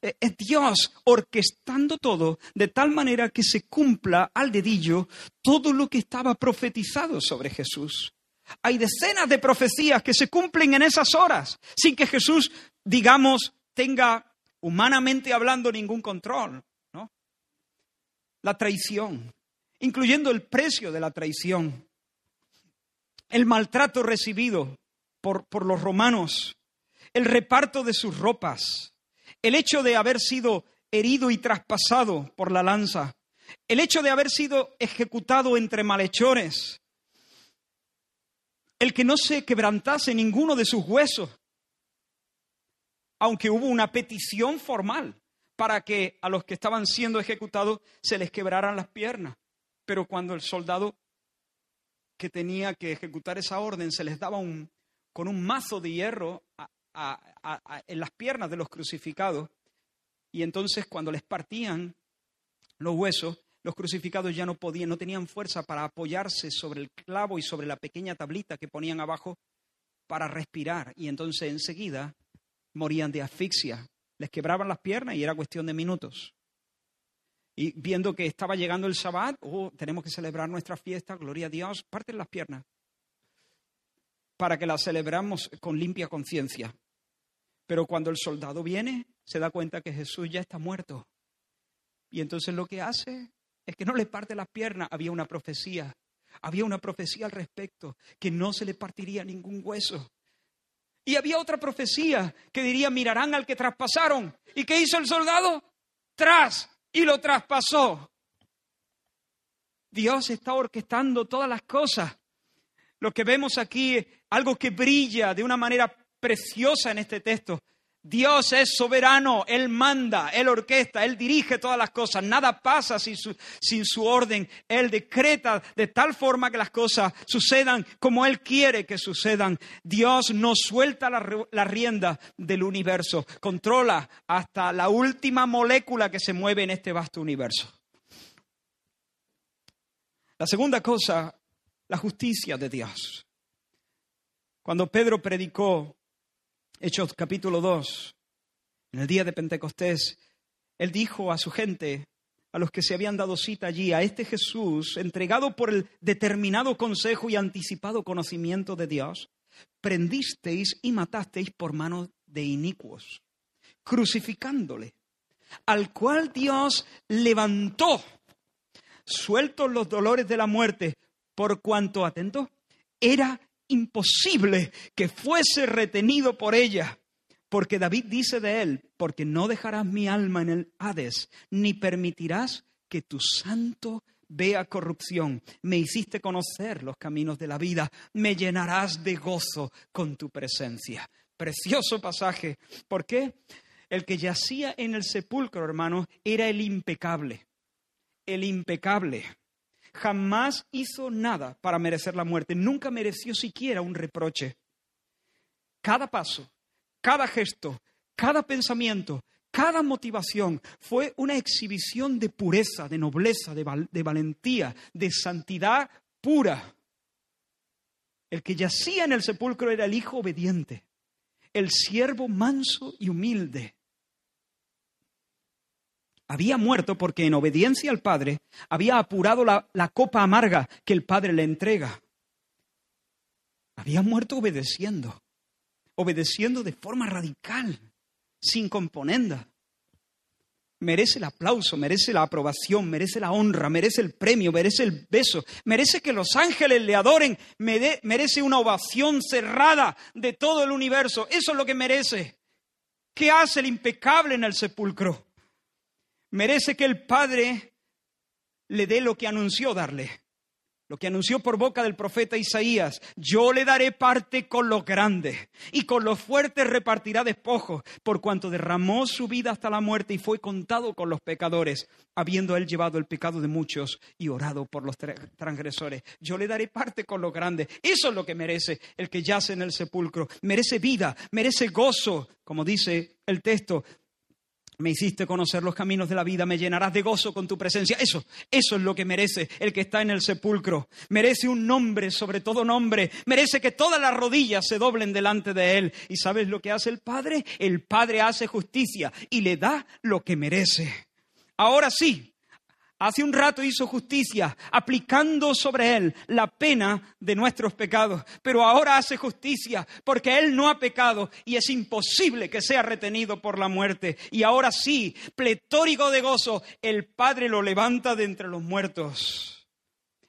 es Dios orquestando todo de tal manera que se cumpla al dedillo todo lo que estaba profetizado sobre Jesús. Hay decenas de profecías que se cumplen en esas horas sin que Jesús, digamos, tenga humanamente hablando ningún control. La traición, incluyendo el precio de la traición, el maltrato recibido por, por los romanos, el reparto de sus ropas, el hecho de haber sido herido y traspasado por la lanza, el hecho de haber sido ejecutado entre malhechores, el que no se quebrantase ninguno de sus huesos, aunque hubo una petición formal para que a los que estaban siendo ejecutados se les quebraran las piernas. Pero cuando el soldado que tenía que ejecutar esa orden se les daba un, con un mazo de hierro en las piernas de los crucificados. Y entonces cuando les partían los huesos, los crucificados ya no podían, no tenían fuerza para apoyarse sobre el clavo y sobre la pequeña tablita que ponían abajo para respirar. Y entonces enseguida morían de asfixia. Les quebraban las piernas y era cuestión de minutos. Y viendo que estaba llegando el Sabbat, oh, tenemos que celebrar nuestra fiesta, gloria a Dios, parten las piernas para que la celebramos con limpia conciencia. Pero cuando el soldado viene, se da cuenta que Jesús ya está muerto. Y entonces lo que hace es que no le parte las piernas. Había una profecía, había una profecía al respecto, que no se le partiría ningún hueso. Y había otra profecía que diría, mirarán al que traspasaron. ¿Y qué hizo el soldado? Tras, y lo traspasó. Dios está orquestando todas las cosas. Lo que vemos aquí algo que brilla de una manera preciosa en este texto. Dios es soberano, Él manda, Él orquesta, Él dirige todas las cosas, nada pasa sin su, orden, Él decreta de tal forma que las cosas sucedan como Él quiere que sucedan. Dios no suelta la, la rienda del universo, controla hasta la última molécula que se mueve en este vasto universo. La segunda cosa, la justicia de Dios. Cuando Pedro predicó Hechos capítulo 2, en el día de Pentecostés, él dijo a su gente, a los que se habían dado cita allí, a este Jesús, entregado por el determinado consejo y anticipado conocimiento de Dios, prendisteis y matasteis por manos de inicuos, crucificándole, al cual Dios levantó, sueltos los dolores de la muerte, por cuanto, atento, era imposible que fuese retenido por ella. Porque David dice de él, porque no dejarás mi alma en el Hades, ni permitirás que tu santo vea corrupción. Me hiciste conocer los caminos de la vida, me llenarás de gozo con tu presencia. Precioso pasaje. ¿Por qué? El que yacía en el sepulcro, hermano, era el impecable. El impecable jamás hizo nada para merecer la muerte, nunca mereció siquiera un reproche. Cada paso, cada gesto, cada pensamiento, cada motivación fue una exhibición de pureza, de nobleza, de, valentía, de santidad pura. El que yacía en el sepulcro era el hijo obediente, el siervo manso y humilde, había muerto porque en obediencia al Padre había apurado la, copa amarga que el Padre le entrega. Había muerto obedeciendo, obedeciendo de forma radical, sin componenda. Merece el aplauso, merece la aprobación, merece la honra, merece el premio, merece el beso, merece que los ángeles le adoren, merece una ovación cerrada de todo el universo. Eso es lo que merece. ¿Qué hace el impecable en el sepulcro? Merece que el Padre le dé lo que anunció darle. Lo que anunció por boca del profeta Isaías, yo le daré parte con los grandes y con los fuertes repartirá despojos, por cuanto derramó su vida hasta la muerte y fue contado con los pecadores, habiendo él llevado el pecado de muchos y orado por los transgresores. Yo le daré parte con los grandes. Eso es lo que merece el que yace en el sepulcro. Merece vida, merece gozo, como dice el texto, me hiciste conocer los caminos de la vida, me llenarás de gozo con tu presencia. Eso, eso es lo que merece el que está en el sepulcro. Merece un nombre sobre todo nombre. Merece que todas las rodillas se doblen delante de él. ¿Y sabes lo que hace el Padre? El Padre hace justicia y le da lo que merece. Ahora sí, Hace un rato hizo justicia, aplicando sobre él la pena de nuestros pecados, pero ahora hace justicia porque él no ha pecado y es imposible que sea retenido por la muerte. Y ahora sí, pletórico de gozo, el Padre lo levanta de entre los muertos.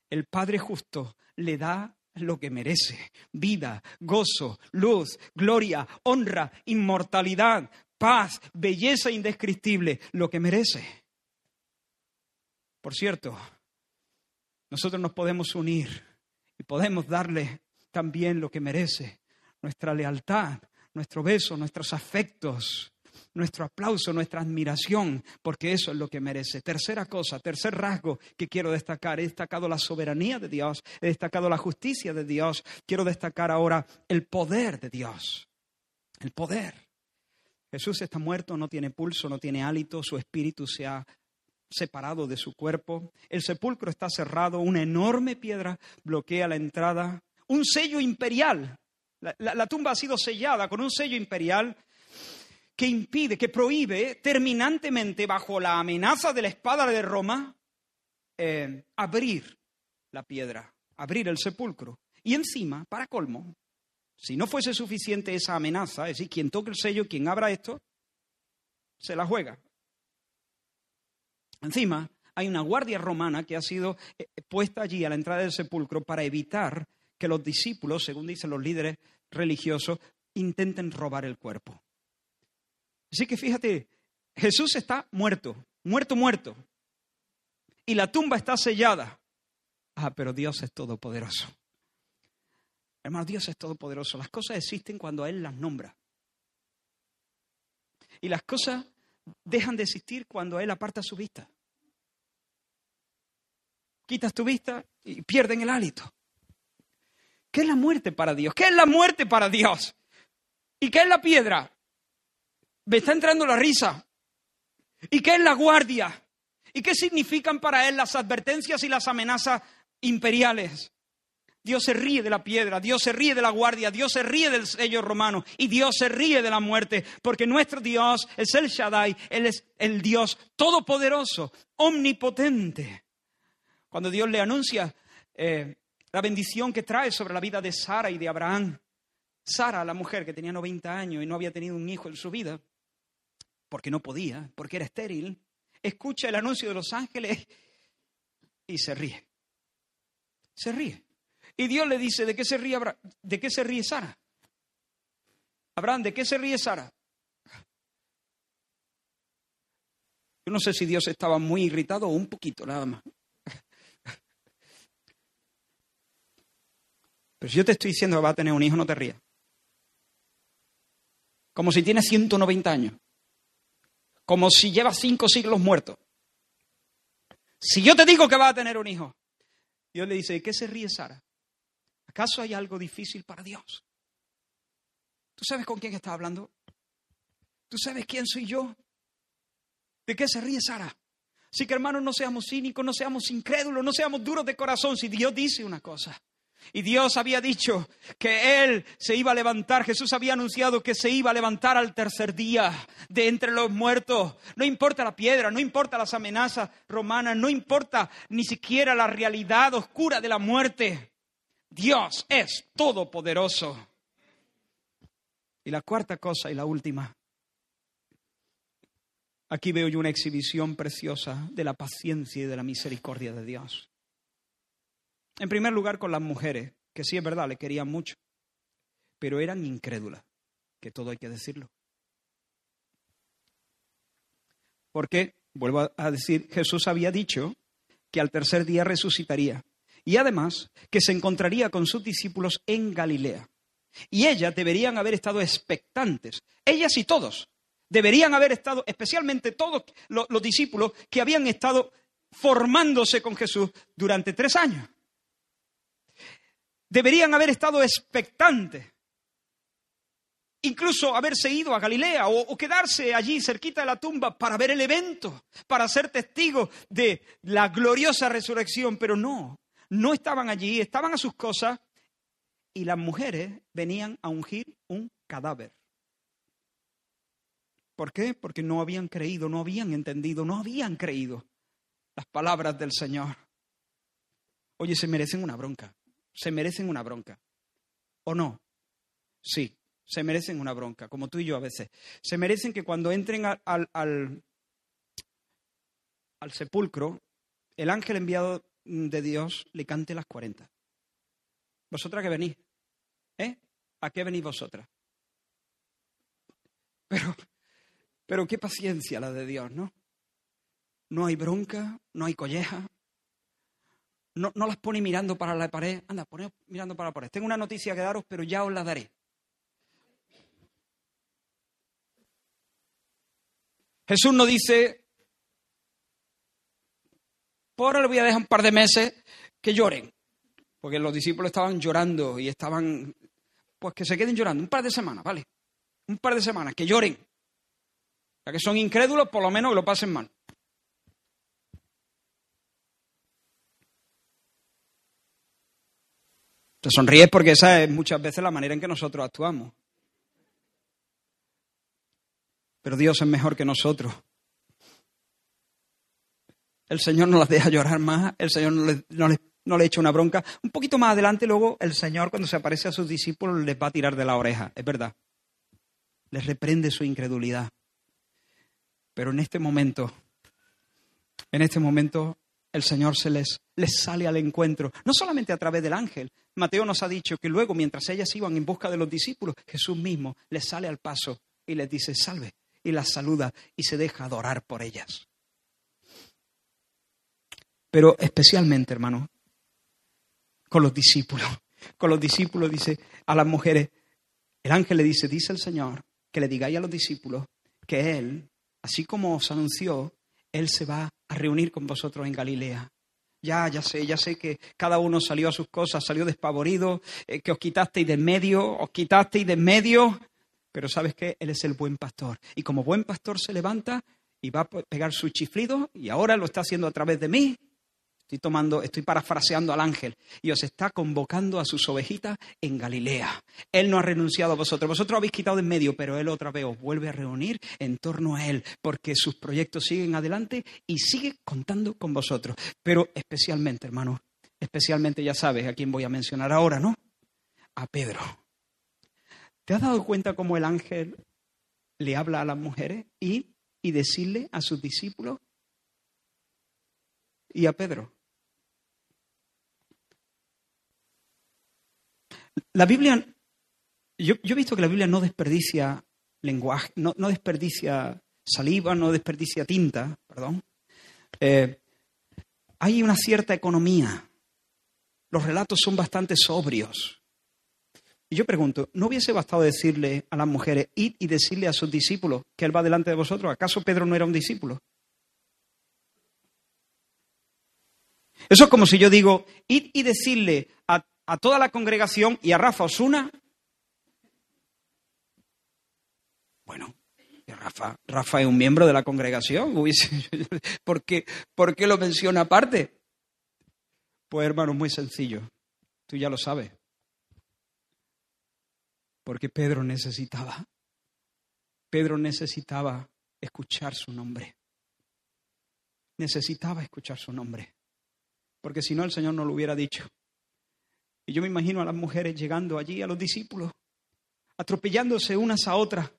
El Padre justo le da lo que merece, vida, gozo, luz, gloria, honra, inmortalidad, paz, belleza indescriptible, lo que merece. Por cierto, nosotros nos podemos unir y podemos darle también lo que merece, nuestra lealtad, nuestro beso, nuestros afectos, nuestro aplauso, nuestra admiración, porque eso es lo que merece. Tercera cosa, tercer rasgo que quiero destacar, he destacado la soberanía de Dios, he destacado la justicia de Dios, quiero destacar ahora el poder de Dios, el poder. Jesús está muerto, no tiene pulso, no tiene hálito, su espíritu se ha separado de su cuerpo. El sepulcro está cerrado, una enorme piedra bloquea la entrada. Un sello imperial. La, tumba ha sido sellada con un sello imperial que impide, que prohíbe terminantemente, bajo la amenaza de la espada de Roma, eh, abrir la piedra, abrir el sepulcro. Y encima, para colmo, si no fuese suficiente esa amenaza, es decir, quien toque el sello, quien abra esto, se la juega. Encima, hay una guardia romana que ha sido eh, puesta allí a la entrada del sepulcro para evitar que los discípulos, según dicen los líderes religiosos, intenten robar el cuerpo. Así que fíjate, Jesús está muerto, muerto, muerto. Y la tumba está sellada. Ah, pero Dios es todopoderoso. Hermano, Dios es todopoderoso. Las cosas existen cuando Él las nombra. Y las cosas dejan de existir cuando Él aparta su vista. Quitas tu vista y pierden el hálito. ¿Qué es la muerte para Dios? ¿Qué es la muerte para Dios? ¿Y qué es la piedra? Me está entrando la risa. ¿Y qué es la guardia? ¿Y qué significan para él las advertencias y las amenazas imperiales? Dios se ríe de la piedra, Dios se ríe de la guardia, Dios se ríe del sello romano y Dios se ríe de la muerte, porque nuestro Dios es el Shaddai, Él es el Dios todopoderoso, omnipotente. Cuando Dios le anuncia eh, la bendición que trae sobre la vida de Sara y de Abraham, Sara, la mujer que tenía 90 años y no había tenido un hijo en su vida, porque no podía, porque era estéril, escucha el anuncio de los ángeles y se ríe. Se ríe. Y Dios le dice, ¿de qué se ríe, ¿De qué se ríe Sara? Abraham, ¿de qué se ríe Sara? Yo no sé si Dios estaba muy irritado o un poquito, nada más. Pero si yo te estoy diciendo que va a tener un hijo, no te rías. Como si tiene 190 años. Como si lleva cinco siglos muerto. Si yo te digo que va a tener un hijo, Dios le dice, ¿de qué se ríe Sara? ¿Acaso hay algo difícil para Dios? ¿Tú sabes con quién está hablando? ¿Tú sabes quién soy yo? ¿De qué se ríe Sara? Así que hermanos, no seamos cínicos, no seamos incrédulos, no seamos duros de corazón. Si Dios dice una cosa y Dios había dicho que Él se iba a levantar, Jesús había anunciado que se iba a levantar al tercer día de entre los muertos. No importa la piedra, no importa las amenazas romanas, no importa ni siquiera la realidad oscura de la muerte. Dios es todopoderoso. Y la cuarta cosa y la última. Aquí veo yo una exhibición preciosa de la paciencia y de la misericordia de Dios. En primer lugar con las mujeres, que sí es verdad, le querían mucho, pero eran incrédulas, que todo hay que decirlo. Porque, vuelvo a decir, Jesús había dicho que al tercer día resucitaría y además que se encontraría con sus discípulos en Galilea. Y ellas deberían haber estado expectantes, ellas y todos, deberían haber estado, especialmente todos los, discípulos que habían estado formándose con Jesús durante tres años. Deberían haber estado expectantes, incluso haberse ido a Galilea o, o, quedarse allí cerquita de la tumba para ver el evento, para ser testigos de la gloriosa resurrección, pero no, no estaban allí, estaban a sus cosas y las mujeres venían a ungir un cadáver. ¿Por qué? Porque no habían creído, no habían entendido, no habían creído las palabras del Señor. Oye, se merecen una bronca, se merecen una bronca. ¿O no? Sí, se merecen una bronca, como tú y yo a veces. Se merecen que cuando entren al, al, al, al sepulcro, el ángel enviado de Dios le cante las 40. ¿Vosotras que venís? ¿Eh? ¿A qué venís vosotras? Pero, pero qué paciencia la de Dios, ¿no? No hay bronca, no hay colleja. No, no las pone mirando para la pared. Anda, poneos mirando para la pared. Tengo una noticia que daros, pero ya os la daré. Jesús no dice, ahora le voy a dejar un par de meses que lloren. Porque los discípulos estaban llorando y estaban, pues que se queden llorando, un par de semanas, ¿vale? Un par de semanas, que lloren. Ya que son incrédulos, por lo menos que lo pasen mal. Te sonríes porque esa es muchas veces la manera en que nosotros actuamos. Pero Dios es mejor que nosotros el Señor no las deja llorar más, el Señor no le, echa una bronca. Un poquito más adelante, luego, el Señor, cuando se aparece a sus discípulos, les va a tirar de la oreja, es verdad. Les reprende su incredulidad. Pero en este momento, en este momento, el Señor se les, les sale al encuentro, no solamente a través del ángel. Mateo nos ha dicho que luego, mientras ellas iban en busca de los discípulos, Jesús mismo les sale al paso y les dice, salve, y las saluda y se deja adorar por ellas. Pero especialmente, hermano, con los discípulos. Con los discípulos dice a las mujeres, el ángel le dice, dice el Señor, que le digáis a los discípulos que Él, así como os anunció, Él se va a reunir con vosotros en Galilea. Ya, ya sé, ya sé que cada uno salió a sus cosas, salió despavorido, eh, que os quitasteis de medio, os quitasteis de medio, pero sabes que Él es el buen pastor. Y como buen pastor se levanta y va a pegar su chiflido, y ahora lo está haciendo a través de mí, Estoy tomando, estoy parafraseando al ángel y os está convocando a sus ovejitas en Galilea. Él no ha renunciado a vosotros. Vosotros habéis quitado en medio, pero él otra vez os vuelve a reunir en torno a él, porque sus proyectos siguen adelante y sigue contando con vosotros. Pero especialmente, hermanos, especialmente ya sabes a quién voy a mencionar ahora, ¿no? A Pedro. ¿Te has dado cuenta cómo el ángel le habla a las mujeres y, y decirle a sus discípulos y a Pedro? La Biblia, yo, he visto que la Biblia no desperdicia lenguaje, no, desperdicia saliva, no desperdicia tinta, perdón. Eh, hay una cierta economía. Los relatos son bastante sobrios. Y yo pregunto, ¿no hubiese bastado decirle a las mujeres, id y decirle a sus discípulos que Él va delante de vosotros? ¿Acaso Pedro no era un discípulo? Eso es como si yo digo, id y decirle a a toda la congregación y a Rafa Osuna. Bueno, Rafa, Rafa es un miembro de la congregación. *laughs* ¿Por qué, ¿Por qué lo menciona aparte? Pues hermano, muy sencillo. Tú ya lo sabes. Porque Pedro necesitaba. Pedro necesitaba escuchar su nombre. Necesitaba escuchar su nombre. Porque si no, el Señor no lo hubiera dicho. Y yo me imagino a las mujeres llegando allí, a los discípulos, atropellándose unas a otras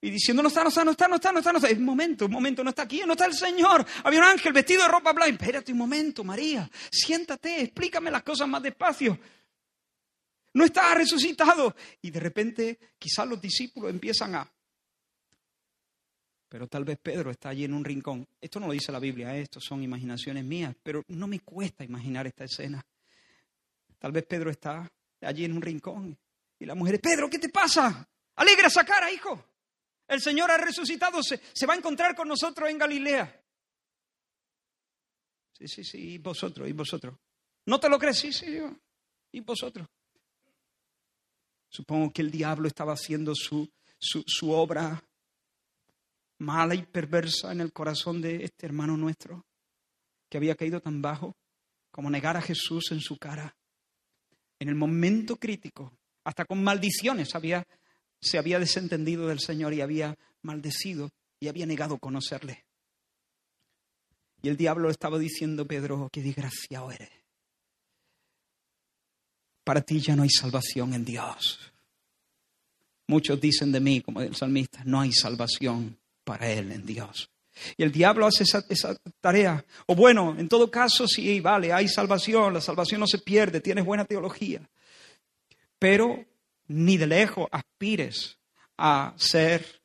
y diciendo, no está, no está, no está, no está, no está, no está. Un momento, un momento, no está aquí, no está el Señor. Había un ángel vestido de ropa blanca. Espérate un momento, María, siéntate, explícame las cosas más despacio. No está resucitado. Y de repente quizás los discípulos empiezan a... Pero tal vez Pedro está allí en un rincón. Esto no lo dice la Biblia, ¿eh? esto son imaginaciones mías, pero no me cuesta imaginar esta escena. Tal vez Pedro está allí en un rincón y la mujer, Pedro, ¿qué te pasa? Alegra esa cara, hijo. El Señor ha resucitado, se, se va a encontrar con nosotros en Galilea. Sí, sí, sí, y vosotros, y vosotros. ¿No te lo crees? Sí, sí, y vosotros. Supongo que el diablo estaba haciendo su, su, su obra mala y perversa en el corazón de este hermano nuestro, que había caído tan bajo como negar a Jesús en su cara en el momento crítico, hasta con maldiciones, había, se había desentendido del Señor y había maldecido y había negado conocerle. Y el diablo estaba diciendo, Pedro, qué desgraciado eres. Para ti ya no hay salvación en Dios. Muchos dicen de mí, como el salmista, no hay salvación para él en Dios. Y el diablo hace esa, tarea. O bueno, en todo caso, sí, vale, hay salvación, la salvación no se pierde, tienes buena teología. Pero ni de lejos aspires a ser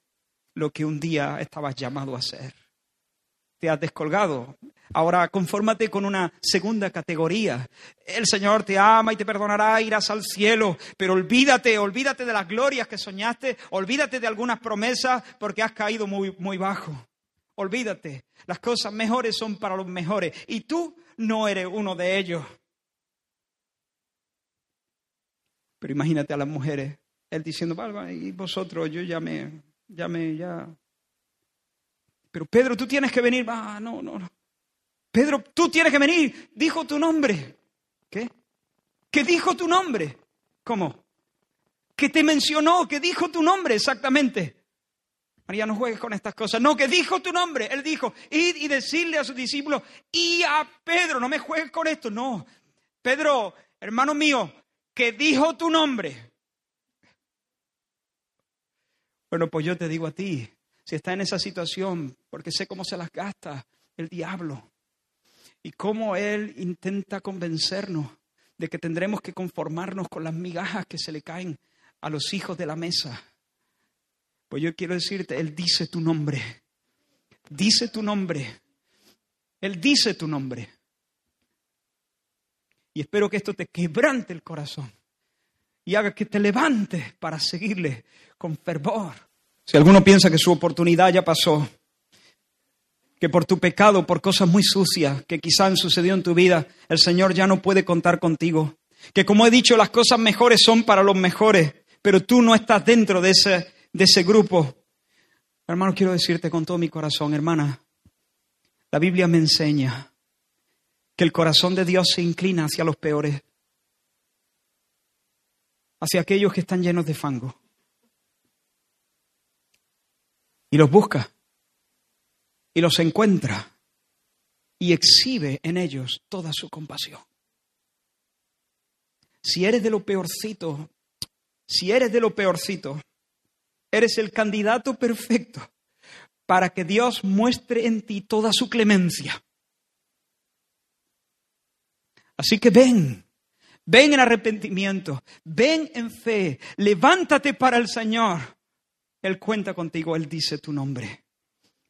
lo que un día estabas llamado a ser. Te has descolgado. Ahora confórmate con una segunda categoría. El Señor te ama y te perdonará, irás al cielo, pero olvídate, olvídate de las glorias que soñaste, olvídate de algunas promesas porque has caído muy, muy bajo. Olvídate, las cosas mejores son para los mejores y tú no eres uno de ellos. Pero imagínate a las mujeres, él diciendo, y vosotros, yo ya me, ya. Pero Pedro, tú tienes que venir, va, no, no, no. Pedro, tú tienes que venir, dijo tu nombre. ¿Qué? ¿Qué dijo tu nombre? ¿Cómo? Que te mencionó, que dijo tu nombre exactamente. María, no juegues con estas cosas. No, que dijo tu nombre. Él dijo, id y decirle a sus discípulos y a Pedro, no me juegues con esto. No, Pedro, hermano mío, que dijo tu nombre. Bueno, pues yo te digo a ti, si está en esa situación, porque sé cómo se las gasta el diablo y cómo él intenta convencernos de que tendremos que conformarnos con las migajas que se le caen a los hijos de la mesa pues yo quiero decirte, Él dice tu nombre. Dice tu nombre. Él dice tu nombre. Y espero que esto te quebrante el corazón y haga que te levantes para seguirle con fervor, Si alguno piensa que su oportunidad ya pasó, que por tu pecado, por cosas muy sucias que quizá han sucedido en tu vida, el Señor ya no puede contar contigo. Que como he dicho, las cosas mejores son para los mejores, pero tú no estás dentro de ese, de ese grupo. Hermano, quiero decirte con todo mi corazón, hermana, la Biblia me enseña que el corazón de Dios se inclina hacia los peores, hacia aquellos que están llenos de fango. Y los busca y los encuentra y exhibe en ellos toda su compasión. Si eres de lo peorcito, si eres de lo peorcito, eres el candidato perfecto para que Dios muestre en ti toda su clemencia. Así que ven, ven en arrepentimiento, ven en fe, levántate para el Señor. Él cuenta contigo, Él dice tu nombre.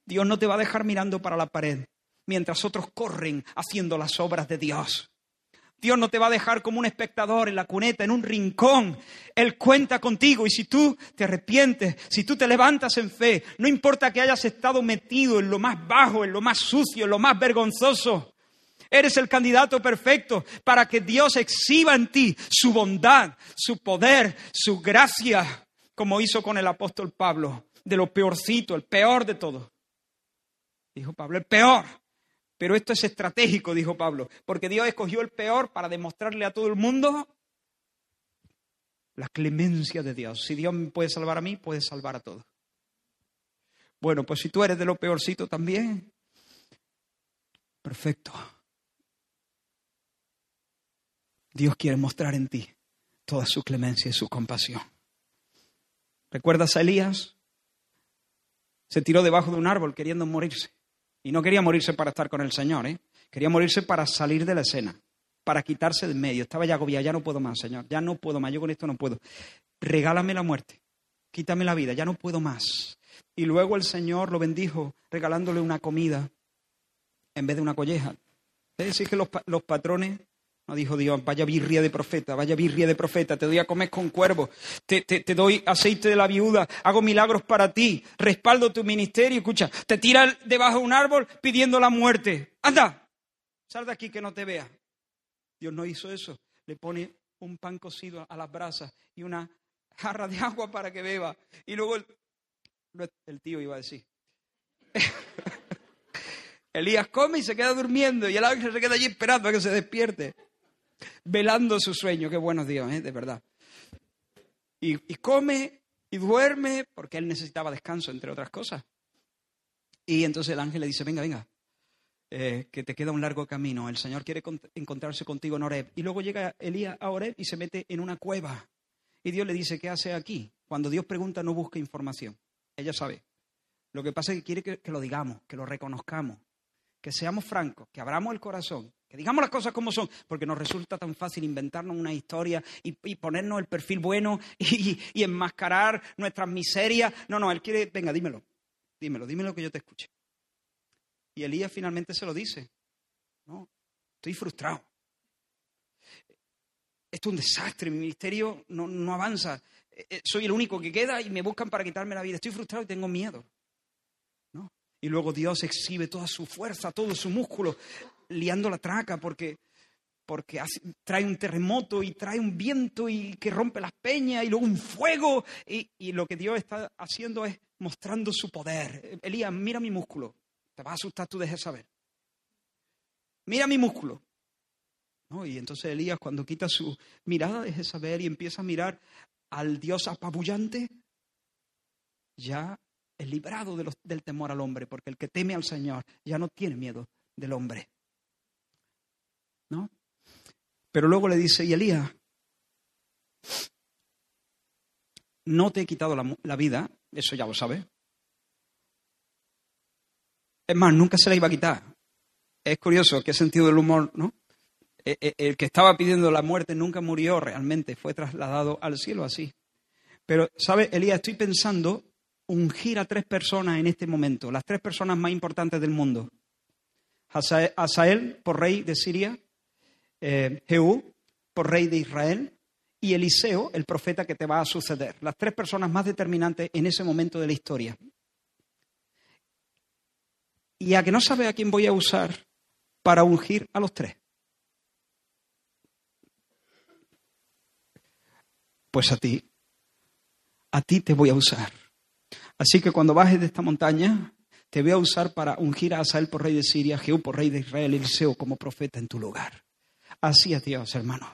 Dios no te va a dejar mirando para la pared mientras otros corren haciendo las obras de Dios. Dios no te va a dejar como un espectador en la cuneta, en un rincón. Él cuenta contigo y si tú te arrepientes, si tú te levantas en fe, no importa que hayas estado metido en lo más bajo, en lo más sucio, en lo más vergonzoso, eres el candidato perfecto para que Dios exhiba en ti su bondad, su poder, su gracia, como hizo con el apóstol Pablo, de lo peorcito, el peor de todo. Dijo Pablo, el peor. Pero esto es estratégico, dijo Pablo, porque Dios escogió el peor para demostrarle a todo el mundo la clemencia de Dios. Si Dios me puede salvar a mí, puede salvar a todos. Bueno, pues si tú eres de lo peorcito también, perfecto. Dios quiere mostrar en ti toda su clemencia y su compasión. ¿Recuerdas a Elías? Se tiró debajo de un árbol queriendo morirse. Y no quería morirse para estar con el Señor, ¿eh? Quería morirse para salir de la escena, para quitarse del medio. Estaba ya agobiado, ya no puedo más, Señor, ya no puedo más, yo con esto no puedo. Regálame la muerte, quítame la vida, ya no puedo más. Y luego el Señor lo bendijo regalándole una comida en vez de una colleja. Es que los, los patrones no dijo Dios, vaya birria de profeta, vaya birria de profeta, te doy a comer con cuervos, te, te, doy aceite de la viuda, hago milagros para ti, respaldo tu ministerio, escucha, te tira debajo de un árbol pidiendo la muerte. Anda, sal de aquí que no te vea. Dios no hizo eso, le pone un pan cocido a las brasas y una jarra de agua para que beba. Y luego el, el tío iba a decir. *laughs* Elías come y se queda durmiendo y el ángel se queda allí esperando a que se despierte velando su sueño. Qué buenos días, ¿eh? de verdad. Y, come y duerme porque él necesitaba descanso, entre otras cosas. Y entonces el ángel le dice, venga, venga, eh, que te queda un largo camino. El Señor quiere encontrarse contigo en Oreb. Y luego llega Elías a Oreb y se mete en una cueva. Y Dios le dice, ¿qué hace aquí? Cuando Dios pregunta, no busca información. Ella sabe. Lo que pasa es que quiere que lo digamos, que lo reconozcamos, que seamos francos, que abramos el corazón digamos las cosas como son, porque nos resulta tan fácil inventarnos una historia y, ponernos el perfil bueno *laughs* y, enmascarar nuestras miserias. No, no, él quiere, venga, dímelo, dímelo, dímelo que yo te escuche. Y Elías finalmente se lo dice. No, estoy frustrado. Esto es un desastre, mi ministerio no, no avanza. Eh, eh, soy el único que queda y me buscan para quitarme la vida. Estoy frustrado y tengo miedo. Y luego Dios exhibe toda su fuerza, todo su músculo liando la traca porque, porque trae un terremoto y trae un viento y que rompe las peñas y luego un fuego. Y, lo que Dios está haciendo es mostrando su poder. Elías, mira mi músculo. Te vas a asustar, tú dejes saber. Mira mi músculo. Y entonces Elías, cuando quita su mirada de saber y empieza a mirar al Dios apabullante, ya es librado del temor al hombre, porque el que teme al Señor ya no tiene miedo del hombre. ¿No? Pero luego le dice, y Elías, no te he quitado la, vida, eso ya lo sabes. Es más, nunca se la iba a quitar. Es curioso, qué sentido del humor, ¿no? E, e, el que estaba pidiendo la muerte nunca murió realmente, fue trasladado al cielo así. Pero, ¿sabes, Elías? Estoy pensando ungir a tres personas en este momento, las tres personas más importantes del mundo. Asael por rey de Siria, eh, Jehú por rey de Israel y Eliseo, el profeta que te va a suceder. Las tres personas más determinantes en ese momento de la historia. Y a que no sabe a quién voy a usar para ungir a los tres. Pues a ti, a ti te voy a usar. Así que cuando bajes de esta montaña, te voy a usar para ungir a Asael por rey de Siria, Jehú por rey de Israel, Eliseo como profeta en tu lugar. Así es Dios, hermano.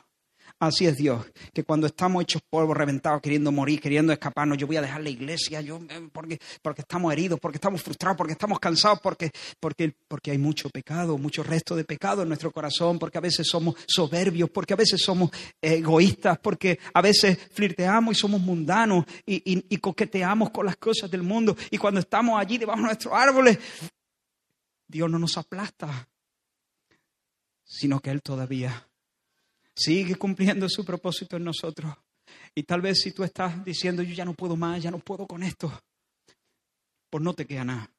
Así es Dios, que cuando estamos hechos polvo, reventados, queriendo morir, queriendo escaparnos, yo voy a dejar la iglesia, yo, eh, porque, porque estamos heridos, porque estamos frustrados, porque estamos cansados, porque, porque, porque hay mucho pecado, mucho resto de pecado en nuestro corazón, porque a veces somos soberbios, porque a veces somos egoístas, porque a veces flirteamos y somos mundanos y, y coqueteamos con las cosas del mundo. Y cuando estamos allí debajo de nuestros árboles, Dios no nos aplasta, sino que Él todavía sigue cumpliendo su propósito en nosotros. Y tal vez si tú estás diciendo, yo ya no puedo más, ya no puedo con esto, pues no te queda nada.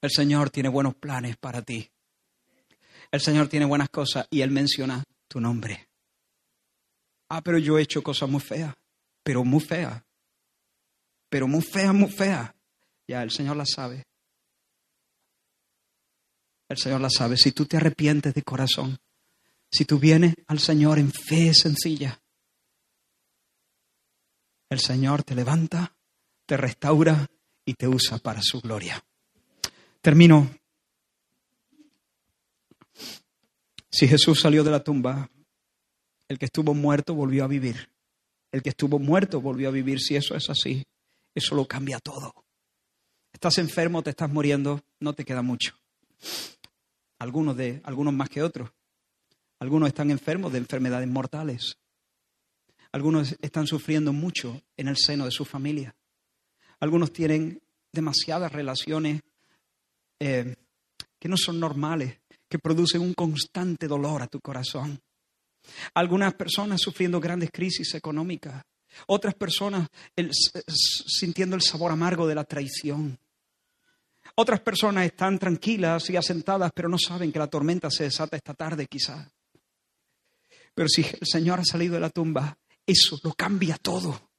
El Señor tiene buenos planes para ti. El Señor tiene buenas cosas y Él menciona tu nombre. Ah, pero yo he hecho cosas muy feas, pero muy feas. Pero muy feas, muy feas. Ya, el Señor las sabe. El Señor la sabe. Si tú te arrepientes de corazón, si tú vienes al Señor en fe sencilla, el Señor te levanta, te restaura y te usa para su gloria. Termino. Si Jesús salió de la tumba, el que estuvo muerto volvió a vivir. El que estuvo muerto volvió a vivir. Si eso es así, eso lo cambia todo. Estás enfermo, te estás muriendo, no te queda mucho algunos, de, algunos más que otros. Algunos están enfermos de enfermedades mortales. Algunos están sufriendo mucho en el seno de su familia. Algunos tienen demasiadas relaciones eh, que no son normales, que producen un constante dolor a tu corazón. Algunas personas sufriendo grandes crisis económicas. Otras personas sintiendo el sabor amargo de la traición. Otras personas están tranquilas y asentadas, pero no saben que la tormenta se desata esta tarde quizás. Pero si el Señor ha salido de la tumba, eso lo cambia todo.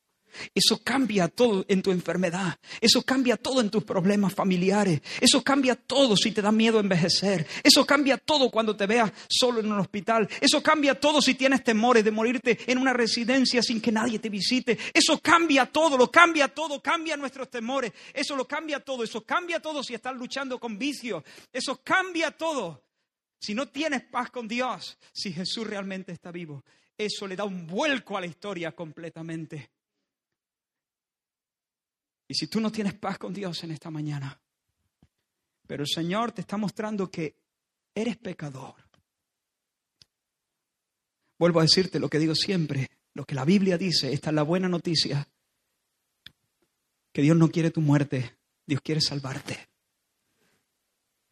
Eso cambia todo en tu enfermedad. Eso cambia todo en tus problemas familiares. Eso cambia todo si te da miedo envejecer. Eso cambia todo cuando te veas solo en un hospital. Eso cambia todo si tienes temores de morirte en una residencia sin que nadie te visite. Eso cambia todo, lo cambia todo, cambia nuestros temores. Eso lo cambia todo. Eso cambia todo si estás luchando con vicios. Eso cambia todo. Si no tienes paz con Dios, si Jesús realmente está vivo, eso le da un vuelco a la historia completamente. Y si tú no tienes paz con Dios en esta mañana, pero el Señor te está mostrando que eres pecador. Vuelvo a decirte lo que digo siempre, lo que la Biblia dice, esta es la buena noticia, que Dios no quiere tu muerte, Dios quiere salvarte.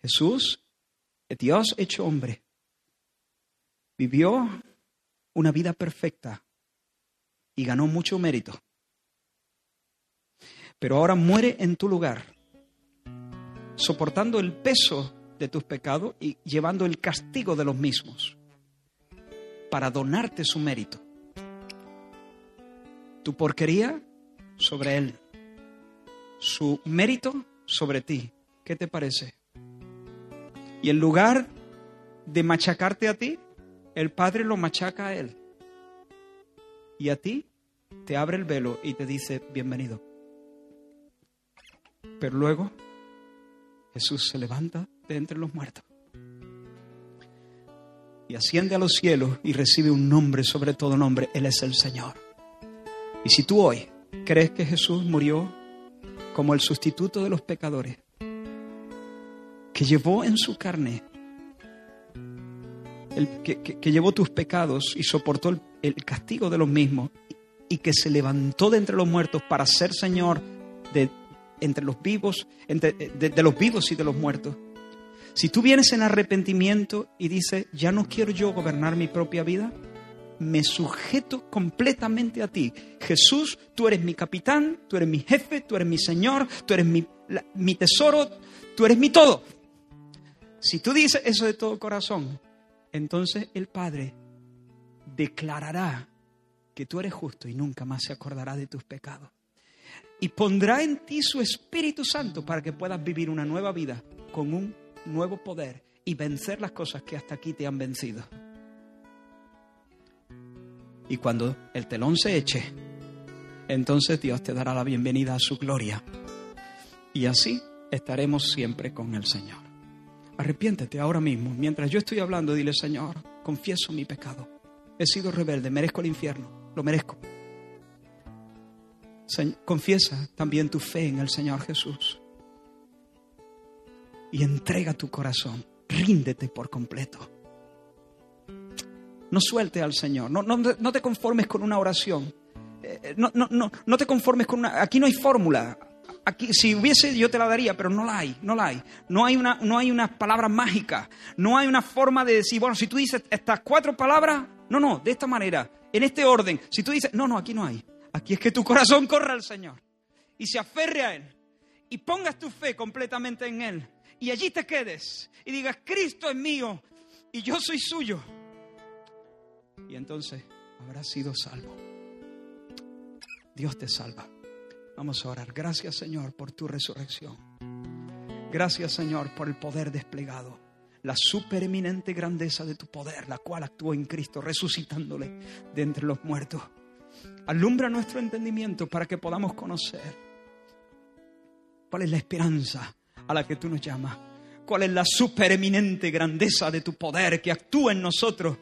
Jesús, Dios hecho hombre, vivió una vida perfecta y ganó mucho mérito pero ahora muere en tu lugar, soportando el peso de tus pecados y llevando el castigo de los mismos, para donarte su mérito. Tu porquería sobre Él, su mérito sobre ti. ¿Qué te parece? Y en lugar de machacarte a ti, el Padre lo machaca a Él. Y a ti te abre el velo y te dice, bienvenido. Pero luego Jesús se levanta de entre los muertos y asciende a los cielos y recibe un nombre sobre todo nombre. Él es el Señor. Y si tú hoy crees que Jesús murió como el sustituto de los pecadores, que llevó en su carne, el, que, llevó tus pecados y soportó el, el castigo de los mismos, y que se levantó de entre los muertos para ser Señor de entre los vivos, entre, de, los vivos y de los muertos. Si tú vienes en arrepentimiento y dices, ya no quiero yo gobernar mi propia vida, me sujeto completamente a ti. Jesús, tú eres mi capitán, tú eres mi jefe, tú eres mi Señor, tú eres mi, mi tesoro, tú eres mi todo. Si tú dices eso de todo corazón, entonces el Padre declarará que tú eres justo y nunca más se acordará de tus pecados. Y pondrá en ti su Espíritu Santo para que puedas vivir una nueva vida con un nuevo poder y vencer las cosas que hasta aquí te han vencido. Y cuando el telón se eche, entonces Dios te dará la bienvenida a su gloria. Y así estaremos siempre con el Señor. Arrepiéntete ahora mismo. Mientras yo estoy hablando, dile, Señor, confieso mi pecado. He sido rebelde, merezco el infierno, lo merezco. Confiesa también tu fe en el Señor Jesús. Y entrega tu corazón, ríndete por completo. No suelte al Señor, no, no, te conformes con una oración. Eh, no, no, no, no te conformes con una... Aquí no hay fórmula. Aquí, si hubiese, yo te la daría, pero no la hay, no la hay. No hay, una, no hay unas palabras mágicas, no hay una forma de decir, bueno, si tú dices estas cuatro palabras, no, no, de esta manera, en este orden. Si tú dices, no, no, aquí no hay. Aquí es que tu corazón corra al Señor y se aferre a Él y pongas tu fe completamente en Él y allí te quedes y digas, Cristo es mío y yo soy suyo. Y entonces habrás sido salvo. Dios te salva. Vamos a orar. Gracias Señor por tu resurrección. Gracias Señor por el poder desplegado. La supereminente grandeza de tu poder, la cual actuó en Cristo, resucitándole de entre los muertos. Alumbra nuestro entendimiento para que podamos conocer cuál es la esperanza a la que tú nos llamas. Cuál es la supereminente grandeza de tu poder que actúa en nosotros,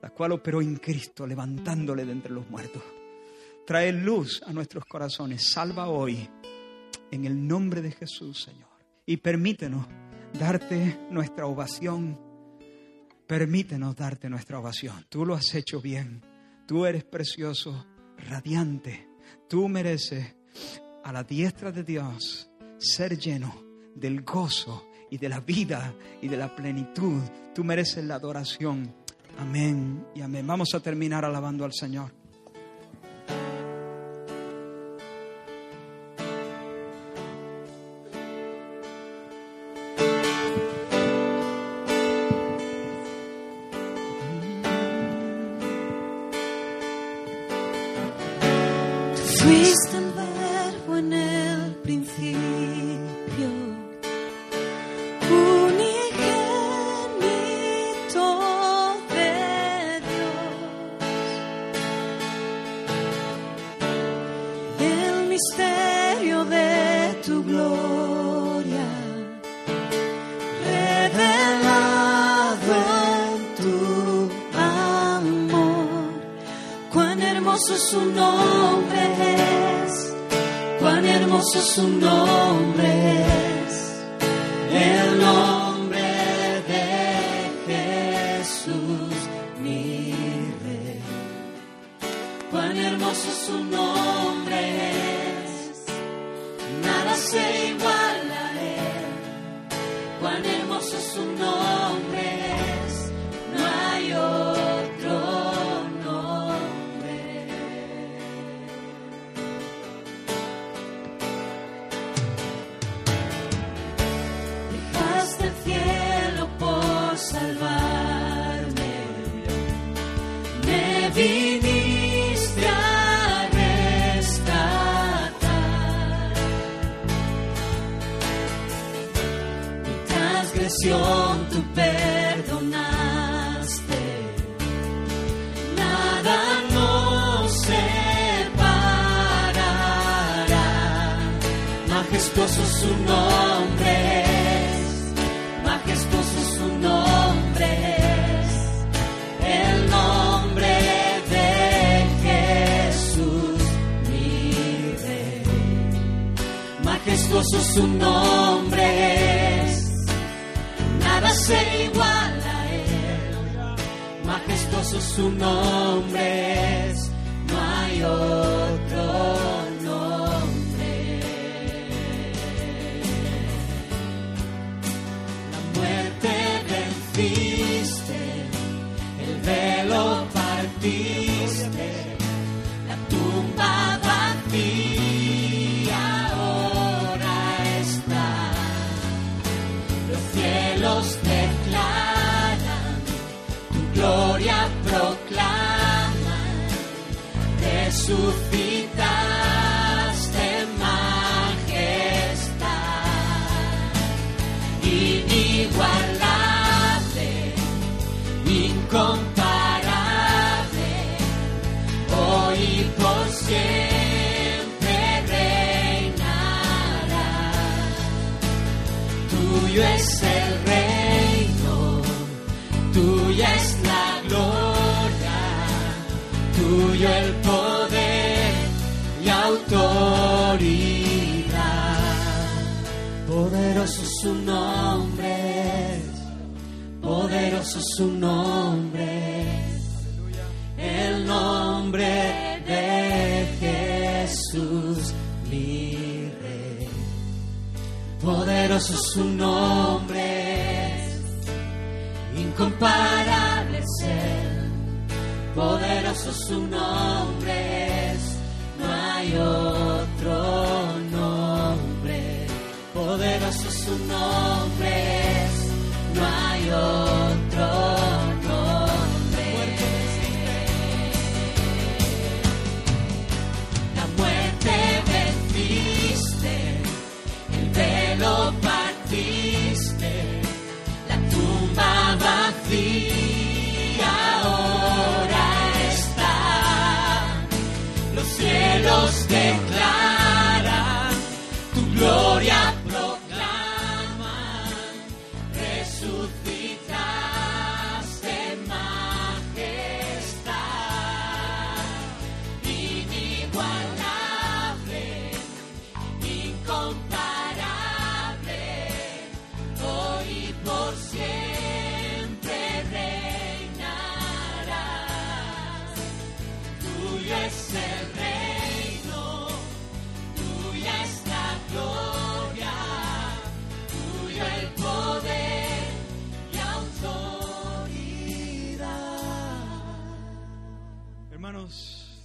la cual operó en Cristo, levantándole de entre los muertos. Trae luz a nuestros corazones. Salva hoy en el nombre de Jesús, Señor. Y permítenos darte nuestra ovación. Permítenos darte nuestra ovación. Tú lo has hecho bien. Tú eres precioso, radiante. Tú mereces a la diestra de Dios ser lleno del gozo y de la vida y de la plenitud. Tú mereces la adoración. Amén y amén. Vamos a terminar alabando al Señor.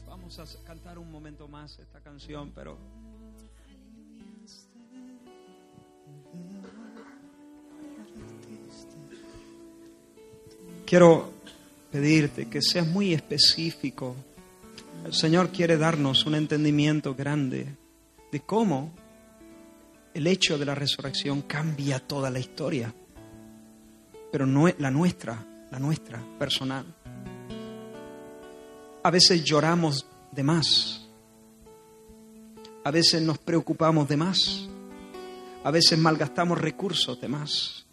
Vamos a cantar un momento más esta canción, pero quiero pedirte que seas muy específico. El Señor quiere darnos un entendimiento grande de cómo el hecho de la resurrección cambia toda la historia, pero no la nuestra, la nuestra personal. A veces lloramos de más. A veces nos preocupamos de más. A veces malgastamos recursos de más.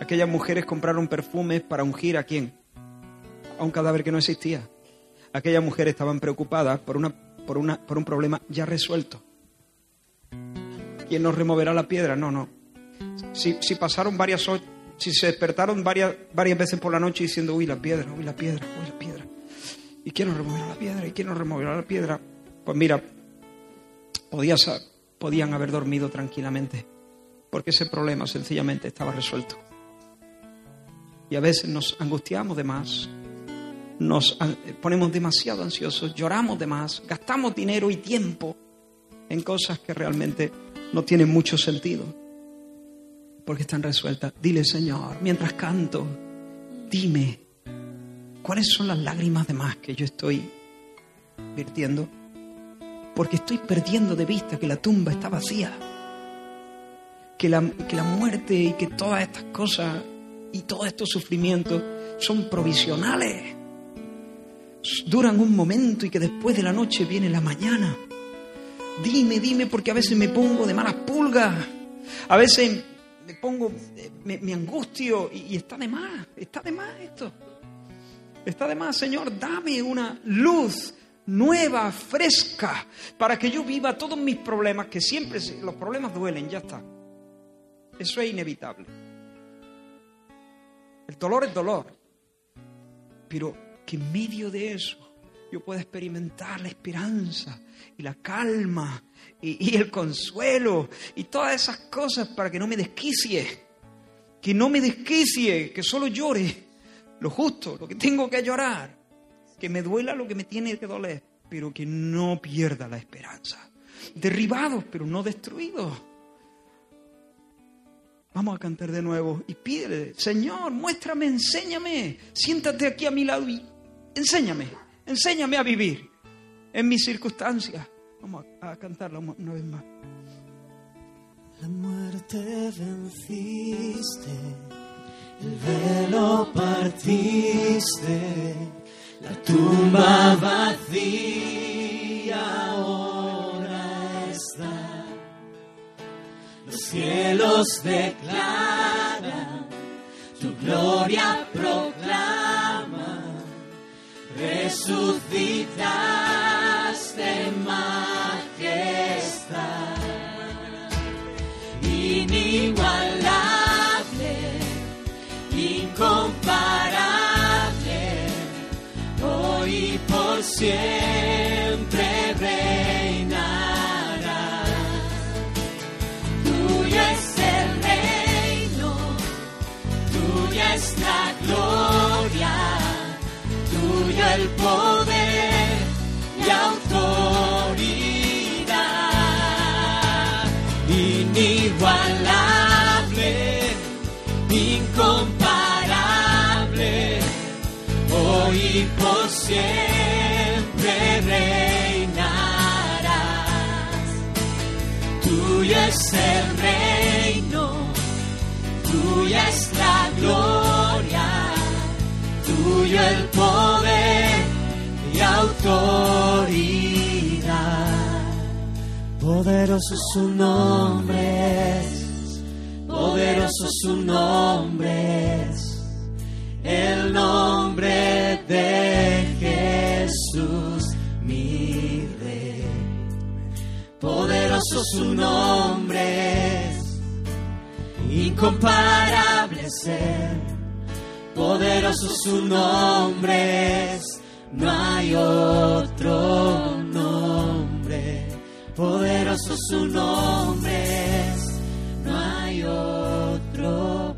Aquellas mujeres compraron perfumes para ungir a quién? A un cadáver que no existía. Aquellas mujeres estaban preocupadas por, una, por, una, por un problema ya resuelto. ¿Quién nos removerá la piedra? No, no. Si, si pasaron varias horas, si se despertaron varias, varias veces por la noche diciendo, uy, la piedra, uy, la piedra, uy, la piedra. ¿Y quién nos removerá la piedra? ¿Y quién nos removerá la piedra? Pues mira, podía sa- podían haber dormido tranquilamente, porque ese problema sencillamente estaba resuelto. Y a veces nos angustiamos de más, nos an- ponemos demasiado ansiosos, lloramos de más, gastamos dinero y tiempo en cosas que realmente no tienen mucho sentido, porque están resueltas. Dile, Señor, mientras canto, dime, ¿cuáles son las lágrimas de más que yo estoy virtiendo? Porque estoy perdiendo de vista que la tumba está vacía, que la, que la muerte y que todas estas cosas y todos estos sufrimientos son provisionales, duran un momento y que después de la noche viene la mañana. Dime, dime, porque a veces me pongo de malas pulgas, a veces me pongo, eh, me, angustio y está de más, está de más esto. Está de más, Señor, dame una luz nueva, fresca, para que yo viva todos mis problemas, que siempre los problemas duelen, ya está. Eso es inevitable. El dolor es dolor, pero que en medio de eso yo pueda experimentar la esperanza y la calma y, y el consuelo y todas esas cosas para que no me desquicie, que no me desquicie, que solo llore lo justo, lo que tengo que llorar, que me duela lo que me tiene que doler, pero que no pierda la esperanza. Derribados, pero no destruidos. Vamos a cantar de nuevo y pídele, Señor, muéstrame, enséñame, siéntate aquí a mi lado y enséñame, enséñame a vivir. en mis circunstancias. Vamos a, a cantarla una vez más. La muerte venciste, el velo partiste, la tumba vacía ahora está. Los cielos declaran, tu gloria proclama, resucitaste majestad siempre reinará. Tuyo es el reino, tuya es la gloria, tuyo el poder y autoridad inigualable, incomparable, hoy y por siempre es el reino, tuya es la gloria, tuyo el poder y autoridad. Poderoso su nombre es, poderoso su nombre es, el nombre de Jesús, Poderoso su nombre es, incomparable ser, poderoso su nombre es, no hay otro nombre. Poderoso su nombre es, no hay otro